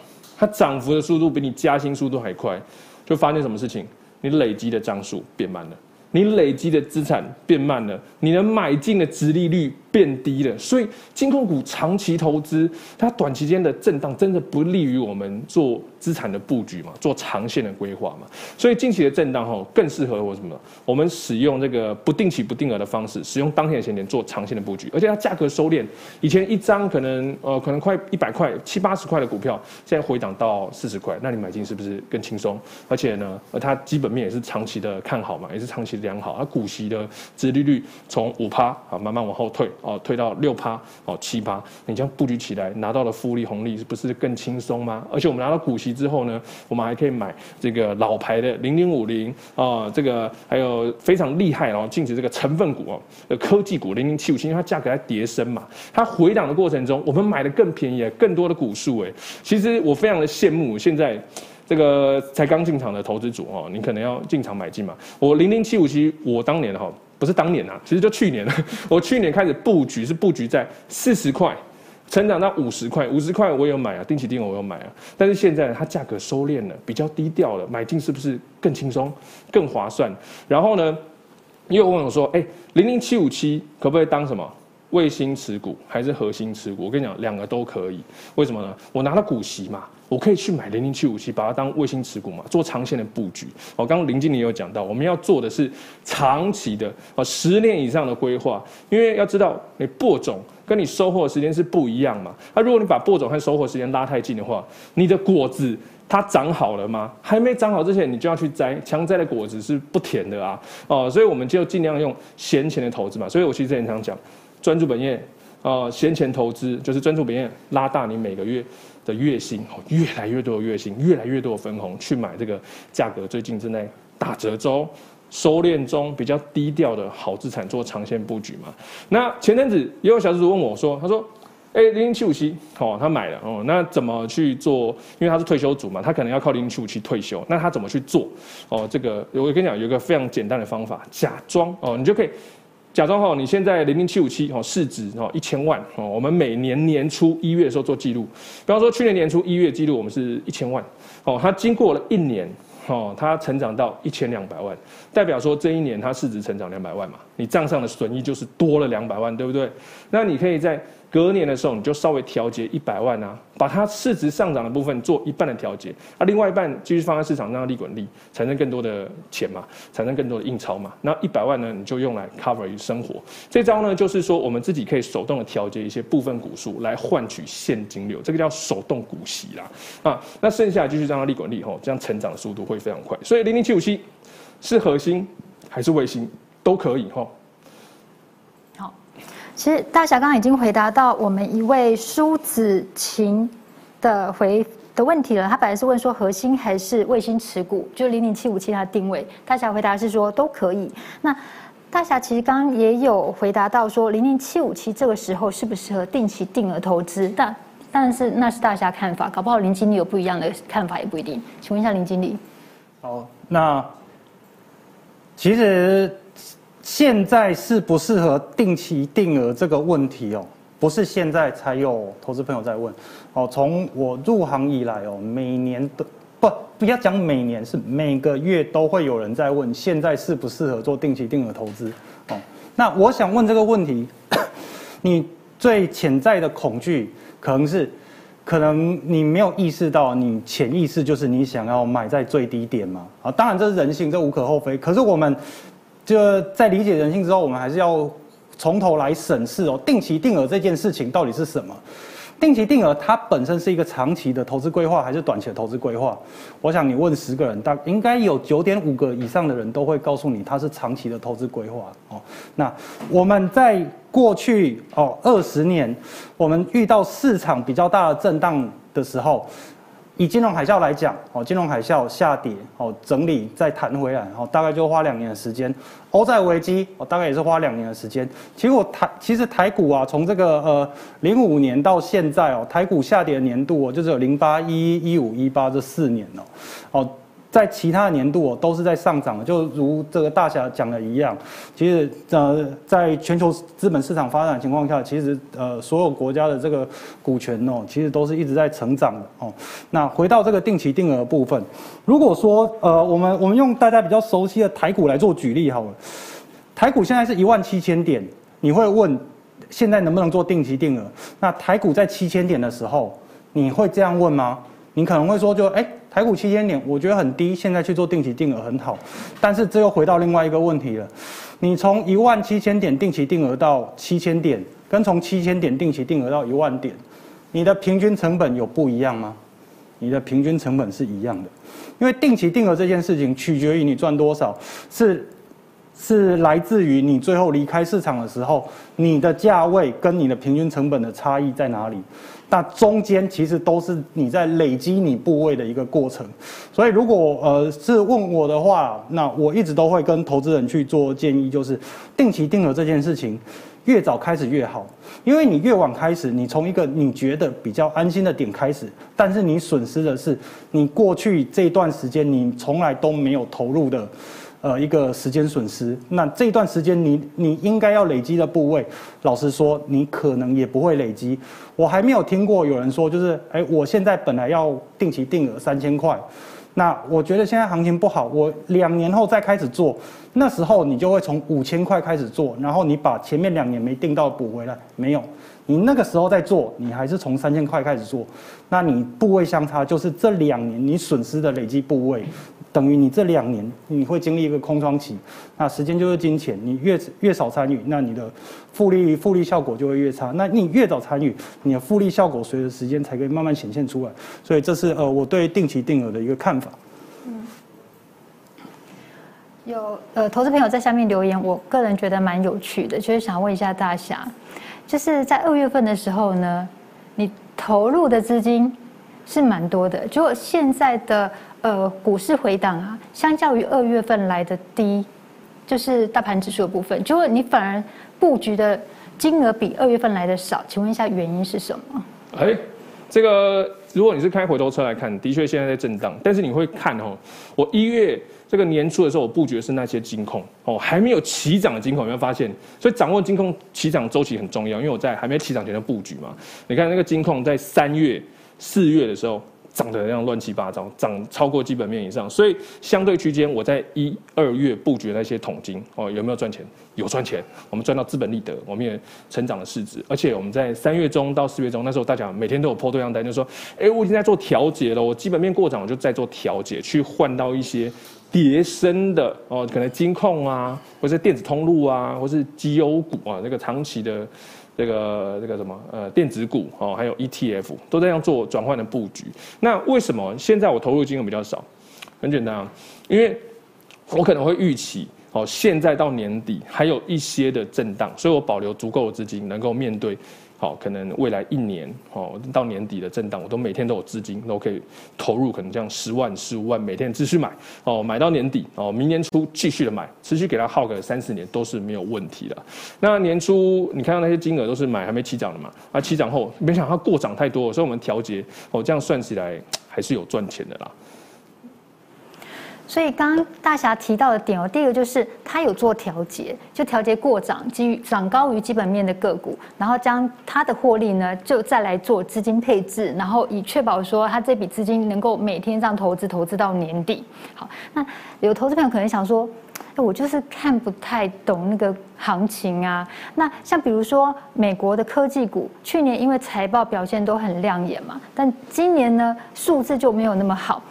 它涨幅的速度比你加薪速度还快，就发现什么事情？你累积的张数变慢了。你累积的资产变慢了，你能买进的值利率变低了，所以金控股长期投资，它短期间的震荡真的不利于我们做资产的布局嘛，做长线的规划嘛。所以近期的震荡哈，更适合我什么？我们使用这个不定期不定额的方式，使用当天的闲钱做长线的布局，而且它价格收敛。以前一张可能呃可能快一百块、七八十块的股票，现在回档到四十块，那你买进是不是更轻松？而且呢，它基本面也是长期的看好嘛，也是长期的。良好，它股息的殖利率从五趴啊慢慢往后退哦，推到六趴哦七趴，你这样布局起来拿到的复利红利是不是更轻松吗？而且我们拿到股息之后呢，我们还可以买这个老牌的零零五零啊，这个还有非常厉害然后净值这个成分股哦，科技股零零七五七，因为它价格在跌升嘛，它回档的过程中，我们买的更便宜，更多的股数哎，其实我非常的羡慕现在。这个才刚进场的投资组哦，你可能要进场买进嘛。我零零七五七，我当年哈不是当年呐，其实就去年了。我去年开始布局是布局在四十块，成长到五十块，五十块我有买啊，定期定额我有买啊。但是现在它价格收敛了，比较低调了，买进是不是更轻松、更划算？然后呢，又问我说，哎，零零七五七可不可以当什么？卫星持股还是核心持股？我跟你讲，两个都可以。为什么呢？我拿了股息嘛，我可以去买零零七五七，把它当卫星持股嘛，做长线的布局。我刚刚林经理有讲到，我们要做的是长期的啊，十年以上的规划。因为要知道，你播种跟你收获的时间是不一样嘛。那如果你把播种和收获时间拉太近的话，你的果子它长好了吗？还没长好之前，你就要去摘，强摘的果子是不甜的啊。哦，所以我们就尽量用闲钱的投资嘛。所以我其实之前常讲。专注本业，啊，闲钱投资就是专注本业，拉大你每个月的月薪，越来越多的月薪，越来越多的分红，去买这个价格最近正在打折中、收敛中比较低调的好资产做长线布局嘛。那前阵子也有小资主问我说，他说，哎，零零七五七，哦，他买了，哦，那怎么去做？因为他是退休族嘛，他可能要靠零零七五七退休，那他怎么去做？哦，这个我跟你讲，有一个非常简单的方法，假装哦，你就可以。假装哈，你现在零零七五七哈，市值哈一千万哦，我们每年年初一月的时候做记录，比方说去年年初一月记录我们是一千万哦，它经过了一年哦，它成长到一千两百万，代表说这一年它市值成长两百万嘛，你账上的损益就是多了两百万，对不对？那你可以在。隔年的时候，你就稍微调节一百万啊，把它市值上涨的部分做一半的调节，啊，另外一半继续放在市场上利滚利，产生更多的钱嘛，产生更多的印钞嘛。那一百万呢，你就用来 cover 于生活。这招呢，就是说我们自己可以手动的调节一些部分股数来换取现金流，这个叫手动股息啦。啊，那剩下继续让它利滚利吼，这样成长的速度会非常快。所以零零七五七是核心还是卫星都可以吼。其实大侠刚刚已经回答到我们一位苏子晴的回的问题了。他本来是问说核心还是卫星持股，就零零七五七它的定位。大侠回答是说都可以。那大侠其实刚刚也有回答到说零零七五七这个时候适不适合定期定额投资？但但是那是大侠看法，搞不好林经理有不一样的看法也不一定。请问一下林经理。好，那其实。现在适不适合定期定额这个问题哦，不是现在才有投资朋友在问哦。从我入行以来哦，每年都不不要讲每年，是每个月都会有人在问，现在适不适合做定期定额投资哦。那我想问这个问题，你最潜在的恐惧可能是，可能你没有意识到，你潜意识就是你想要买在最低点嘛？啊，当然这是人性，这无可厚非。可是我们。就在理解人性之后，我们还是要从头来审视哦，定期定额这件事情到底是什么？定期定额它本身是一个长期的投资规划，还是短期的投资规划？我想你问十个人，大应该有九点五个以上的人都会告诉你，它是长期的投资规划哦。那我们在过去哦二十年，我们遇到市场比较大的震荡的时候。以金融海啸来讲，哦，金融海啸下跌，哦，整理再弹回来，哦，大概就花两年的时间。欧债危机，哦，大概也是花两年的时间。其实我台，其实台股啊，从这个呃零五年到现在哦，台股下跌的年度哦，就只有零八、一一、一五、一八这四年哦，哦。在其他年度哦，都是在上涨的，就如这个大侠讲的一样。其实呃，在全球资本市场发展情况下，其实呃，所有国家的这个股权哦，其实都是一直在成长的哦。那回到这个定期定额部分，如果说呃，我们我们用大家比较熟悉的台股来做举例好了，台股现在是一万七千点，你会问现在能不能做定期定额？那台股在七千点的时候，你会这样问吗？你可能会说就，就、欸、哎，台股七千点，我觉得很低，现在去做定期定额很好。但是这又回到另外一个问题了，你从一万七千点定期定额到七千点，跟从七千点定期定额到一万点，你的平均成本有不一样吗？你的平均成本是一样的，因为定期定额这件事情取决于你赚多少，是是来自于你最后离开市场的时候，你的价位跟你的平均成本的差异在哪里？那中间其实都是你在累积你部位的一个过程，所以如果呃是问我的话，那我一直都会跟投资人去做建议，就是定期定额这件事情越早开始越好，因为你越晚开始，你从一个你觉得比较安心的点开始，但是你损失的是你过去这段时间你从来都没有投入的。呃，一个时间损失。那这段时间你你应该要累积的部位，老实说，你可能也不会累积。我还没有听过有人说，就是，哎，我现在本来要定期定额三千块，那我觉得现在行情不好，我两年后再开始做，那时候你就会从五千块开始做，然后你把前面两年没定到补回来，没有。你那个时候在做，你还是从三千块开始做，那你部位相差就是这两年你损失的累积部位。等于你这两年你会经历一个空窗期，那时间就是金钱，你越越少参与，那你的复利复利效果就会越差。那你越早参与，你的复利效果随着时间才可以慢慢显现出来。所以这是呃我对定期定额的一个看法。嗯，有呃投资朋友在下面留言，我个人觉得蛮有趣的，就是想问一下大侠，就是在二月份的时候呢，你投入的资金是蛮多的，结果现在的。呃，股市回档啊，相较于二月份来的低，就是大盘指数的部分，就你反而布局的金额比二月份来的少，请问一下原因是什么？哎，这个如果你是开回头车来看，的确现在在震荡，但是你会看哦，我一月这个年初的时候，我布局的是那些金控哦，还没有起涨的金控，有没有发现？所以掌握金控起涨周期很重要，因为我在还没起涨前的布局嘛。你看那个金控在三月、四月的时候。涨得那样乱七八糟，涨超过基本面以上，所以相对区间，我在一二月布局那些桶金哦，有没有赚钱？有赚钱，我们赚到资本利得，我们也成长了市值，而且我们在三月中到四月中，那时候大家每天都有 po 对账单，就说，哎，我已经在做调节了，我基本面过涨，我就在做调节，去换到一些跌升的哦，可能金控啊，或是电子通路啊，或是绩优股啊，那个长期的。这个这个什么呃电子股哦，还有 ETF 都在这样做转换的布局。那为什么现在我投入金额比较少？很简单啊，因为我可能会预期哦，现在到年底还有一些的震荡，所以我保留足够的资金，能够面对。好，可能未来一年，哦，到年底的震荡，我都每天都有资金，都可以投入，可能这样十万、十五万，每天继续买，哦，买到年底，哦，明年初继续的买，持续给它耗个三四年都是没有问题的。那年初你看到那些金额都是买还没起涨的嘛，啊，起涨后没想到过涨太多，所以我们调节，哦，这样算起来还是有赚钱的啦。所以刚刚大侠提到的点哦，第一个就是他有做调节，就调节过涨，基于涨高于基本面的个股，然后将他的获利呢，就再来做资金配置，然后以确保说他这笔资金能够每天这样投资，投资到年底。好，那有投资朋友可能想说，我就是看不太懂那个行情啊。那像比如说美国的科技股，去年因为财报表现都很亮眼嘛，但今年呢，数字就没有那么好。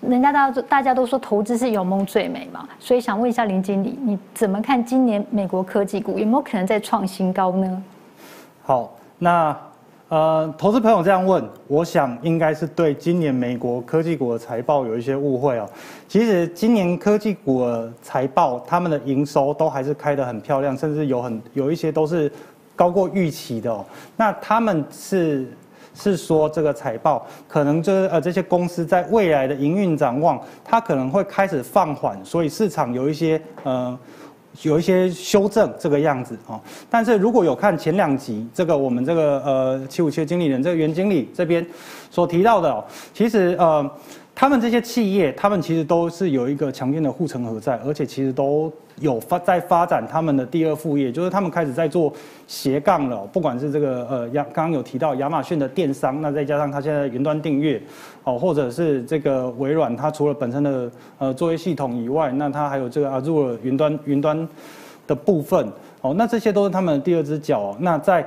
人家大家大家都说投资是有梦最美嘛，所以想问一下林经理，你怎么看今年美国科技股有没有可能再创新高呢？好，那呃，投资朋友这样问，我想应该是对今年美国科技股的财报有一些误会哦。其实今年科技股的财报，他们的营收都还是开得很漂亮，甚至有很有一些都是高过预期的哦。那他们是。是说这个财报可能就是呃这些公司在未来的营运展望，它可能会开始放缓，所以市场有一些呃有一些修正这个样子哦。但是如果有看前两集这个我们这个呃七五七的经理人这个袁经理这边所提到的，哦其实呃。他们这些企业，他们其实都是有一个强劲的护城河在，而且其实都有发在发展他们的第二副业，就是他们开始在做斜杠了。不管是这个呃亚刚刚有提到亚马逊的电商，那再加上它现在云端订阅，哦，或者是这个微软，它除了本身的呃作业系统以外，那它还有这个 Azure 云端云端的部分，哦，那这些都是他们的第二只脚。那在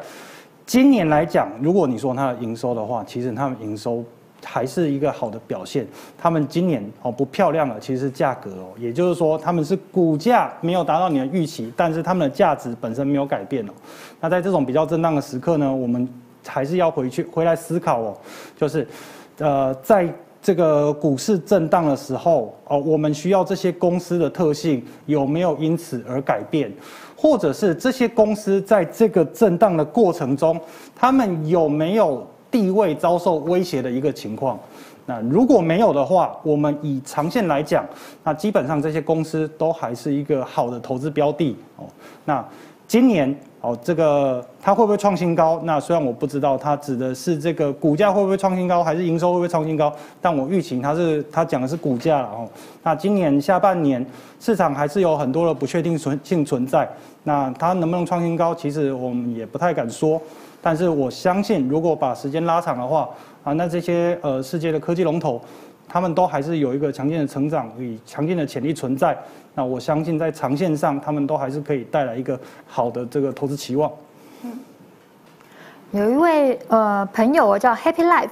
今年来讲，如果你说它的营收的话，其实他们营收。还是一个好的表现。他们今年哦不漂亮了，其实是价格哦，也就是说他们是股价没有达到你的预期，但是他们的价值本身没有改变哦。那在这种比较震荡的时刻呢，我们还是要回去回来思考哦，就是呃在这个股市震荡的时候哦，我们需要这些公司的特性有没有因此而改变，或者是这些公司在这个震荡的过程中，他们有没有？地位遭受威胁的一个情况，那如果没有的话，我们以长线来讲，那基本上这些公司都还是一个好的投资标的哦。那今年哦，这个它会不会创新高？那虽然我不知道它指的是这个股价会不会创新高，还是营收会不会创新高，但我预期它是它讲的是股价了哦。那今年下半年市场还是有很多的不确定存性存在，那它能不能创新高，其实我们也不太敢说。但是我相信，如果把时间拉长的话，啊，那这些呃世界的科技龙头，他们都还是有一个强劲的成长与强劲的潜力存在。那我相信在长线上，他们都还是可以带来一个好的这个投资期望。嗯，有一位呃朋友叫 Happy Life，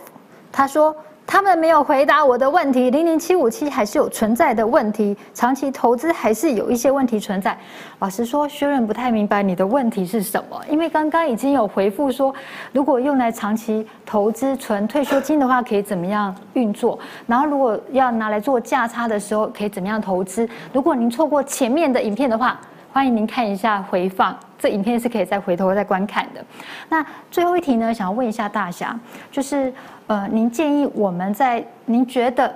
他说。他们没有回答我的问题，零零七五七还是有存在的问题，长期投资还是有一些问题存在。老实说，薛润不太明白你的问题是什么，因为刚刚已经有回复说，如果用来长期投资存退休金的话，可以怎么样运作？然后如果要拿来做价差的时候，可以怎么样投资？如果您错过前面的影片的话，欢迎您看一下回放，这影片是可以再回头再观看的。那最后一题呢，想要问一下大侠，就是呃，您建议我们在您觉得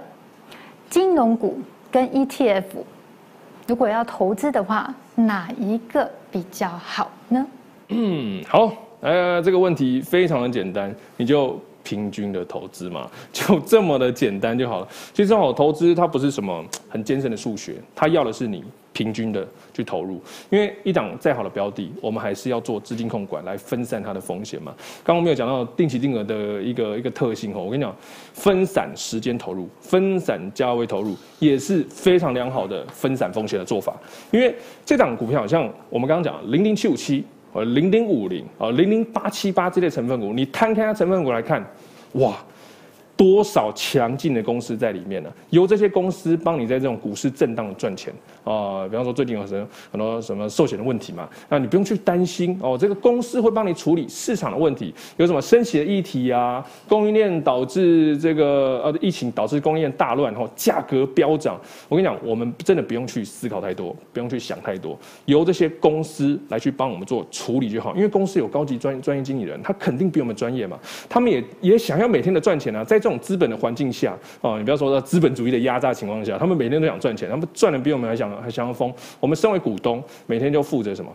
金融股跟 ETF 如果要投资的话，哪一个比较好呢？嗯，好，呃，这个问题非常的简单，你就平均的投资嘛，就这么的简单就好了。其实好投资它不是什么很艰深的数学，它要的是你。平均的去投入，因为一档再好的标的，我们还是要做资金控管来分散它的风险嘛。刚刚我们有讲到定期定额的一个一个特性哦，我跟你讲，分散时间投入，分散价位投入，也是非常良好的分散风险的做法。因为这档股票，像我们刚刚讲零零七五七呃零零五零啊，零零八七八这类成分股，你摊开它成分股来看，哇！多少强劲的公司在里面呢？由这些公司帮你在这种股市震荡赚钱啊、比方说最近有什么很多什么寿险的问题嘛，那你不用去担心哦。这个公司会帮你处理市场的问题，有什么升息的议题啊？供应链导致这个呃疫情导致供应链大乱，然后价格飙涨。我跟你讲，我们真的不用去思考太多，不用去想太多，由这些公司来去帮我们做处理就好。因为公司有高级专专业经理人，他肯定比我们专业嘛。他们也也想要每天的赚钱啊，在这种资本的环境下，哦，你不要说在资本主义的压榨情况下，他们每天都想赚钱，他们赚的比我们还想还香风。我们身为股东，每天就负责什么？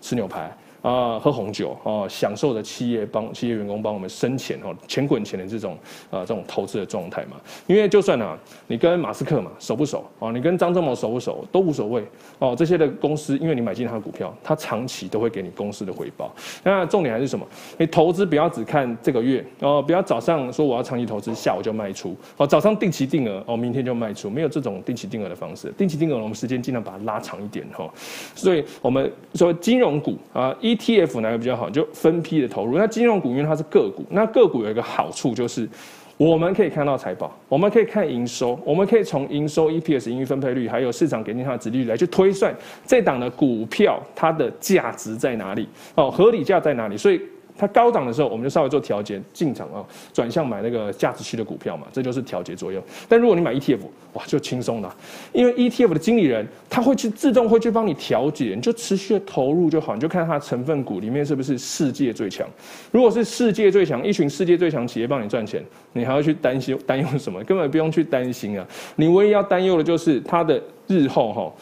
吃牛排。啊，喝红酒哦，享受着企业帮企业员工帮我们生钱哦，钱滚钱的这种啊这种投资的状态嘛。因为就算啊，你跟马斯克嘛熟不熟哦，你跟张忠谋熟不熟都无所谓哦。这些的公司，因为你买进他的股票，他长期都会给你公司的回报。那重点还是什么？你投资不要只看这个月哦，不要早上说我要长期投资，下午就卖出哦，早上定期定额哦，明天就卖出，没有这种定期定额的方式。定期定额我们时间尽量把它拉长一点哈。所以我们说金融股啊一。T F 哪个比较好？就分批的投入。那金融股因为它是个股，那个股有一个好处就是，我们可以看到财报，我们可以看营收，我们可以从营收、EPS、盈余分配率，还有市场给定它的值率来去推算这档的股票它的价值在哪里哦，合理价在哪里？所以它高档的时候，我们就稍微做调节进场啊，转向买那个价值区的股票嘛，这就是调节作用。但如果你买 ETF，哇，就轻松了，因为 ETF 的经理人他会去自动会去帮你调节，你就持续的投入就好，你就看它成分股里面是不是世界最强。如果是世界最强，一群世界最强企业帮你赚钱，你还要去担心担忧什么？根本不用去担心啊，你唯一要担忧的就是它的。日后哈，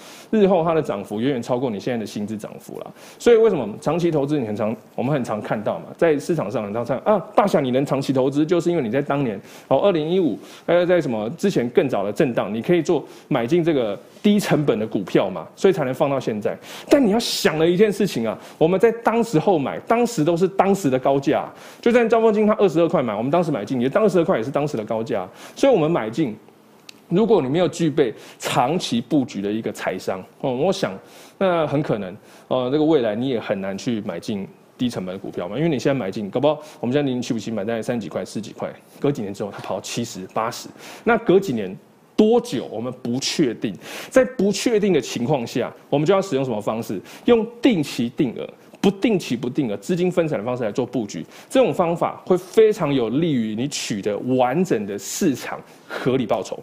日后它的涨幅远远超过你现在的薪资涨幅了。所以为什么长期投资你很常，我们很常看到嘛，在市场上很常看啊，大侠你能长期投资，就是因为你在当年哦，二零一五还有在什么之前更早的震荡，你可以做买进这个低成本的股票嘛，所以才能放到现在。但你要想了一件事情啊，我们在当时候买，当时都是当时的高价，就算兆丰金它二十二块买，我们当时买进也当二十二块也是当时的高价，所以我们买进。如果你没有具备长期布局的一个财商哦，我想那很可能哦，这个未来你也很难去买进低成本的股票嘛，因为你现在买进，搞不好我们现在零零七五七买在三几块、四几块，隔几年之后它跑到七十、八十，那隔几年多久我们不确定，在不确定的情况下，我们就要使用什么方式？用定期定额、不定期不定额、资金分散的方式来做布局，这种方法会非常有利于你取得完整的市场合理报酬。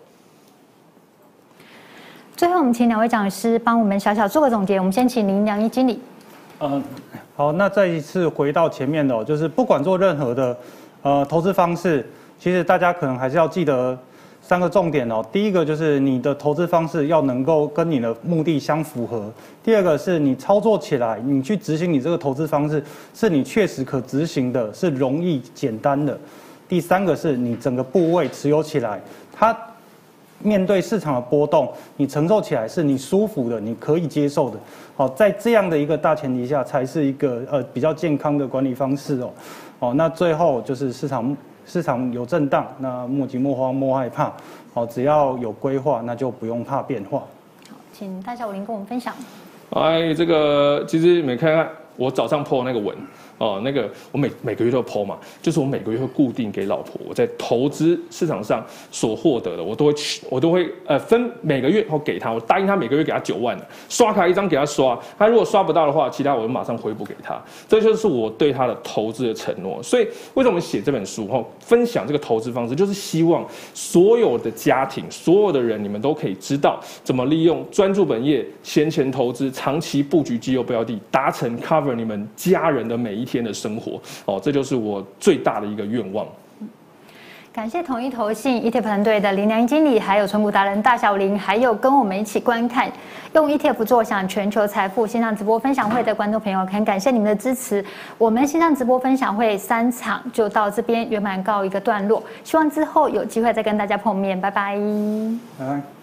最后，我们请两位讲师帮我们小小做个总结。我们先请林良一经理。嗯，好，那再一次回到前面的，就是不管做任何的呃投资方式，其实大家可能还是要记得三个重点哦。第一个就是你的投资方式要能够跟你的目的相符合；第二个是你操作起来，你去执行你这个投资方式，是你确实可执行的，是容易简单的；第三个是你整个部位持有起来，它。面对市场的波动，你承受起来是你舒服的，你可以接受的。好，在这样的一个大前提下，才是一个呃比较健康的管理方式哦。哦，那最后就是市场市场有震荡，那莫急莫慌莫害怕。好，只要有规划，那就不用怕变化。好，请大侠武林跟我们分享。哎，这个其实你们看看我早上 po 那个文。哦，那个我每每个月都要 po 嘛，就是我每个月会固定给老婆我在投资市场上所获得的，我都会去，我都会呃分每个月后给他，我答应他每个月给他九万的，刷卡一张给他刷，他如果刷不到的话，其他我就马上回补给他，这就是我对他的投资的承诺。所以为什么写这本书哈，分享这个投资方式，就是希望所有的家庭、所有的人，你们都可以知道怎么利用专注本业、闲钱投资、长期布局绩优标的，达成 cover 你们家人的每一。一天的生活哦，这就是我最大的一个愿望。感谢统一投信 ETF 团队的林良一经理，还有存股达人大小林，还有跟我们一起观看用 ETF 坐享全球财富线上直播分享会的观众朋友，很感谢你们的支持。我们线上直播分享会三场就到这边圆满告一个段落，希望之后有机会再跟大家碰面，拜拜。拜拜。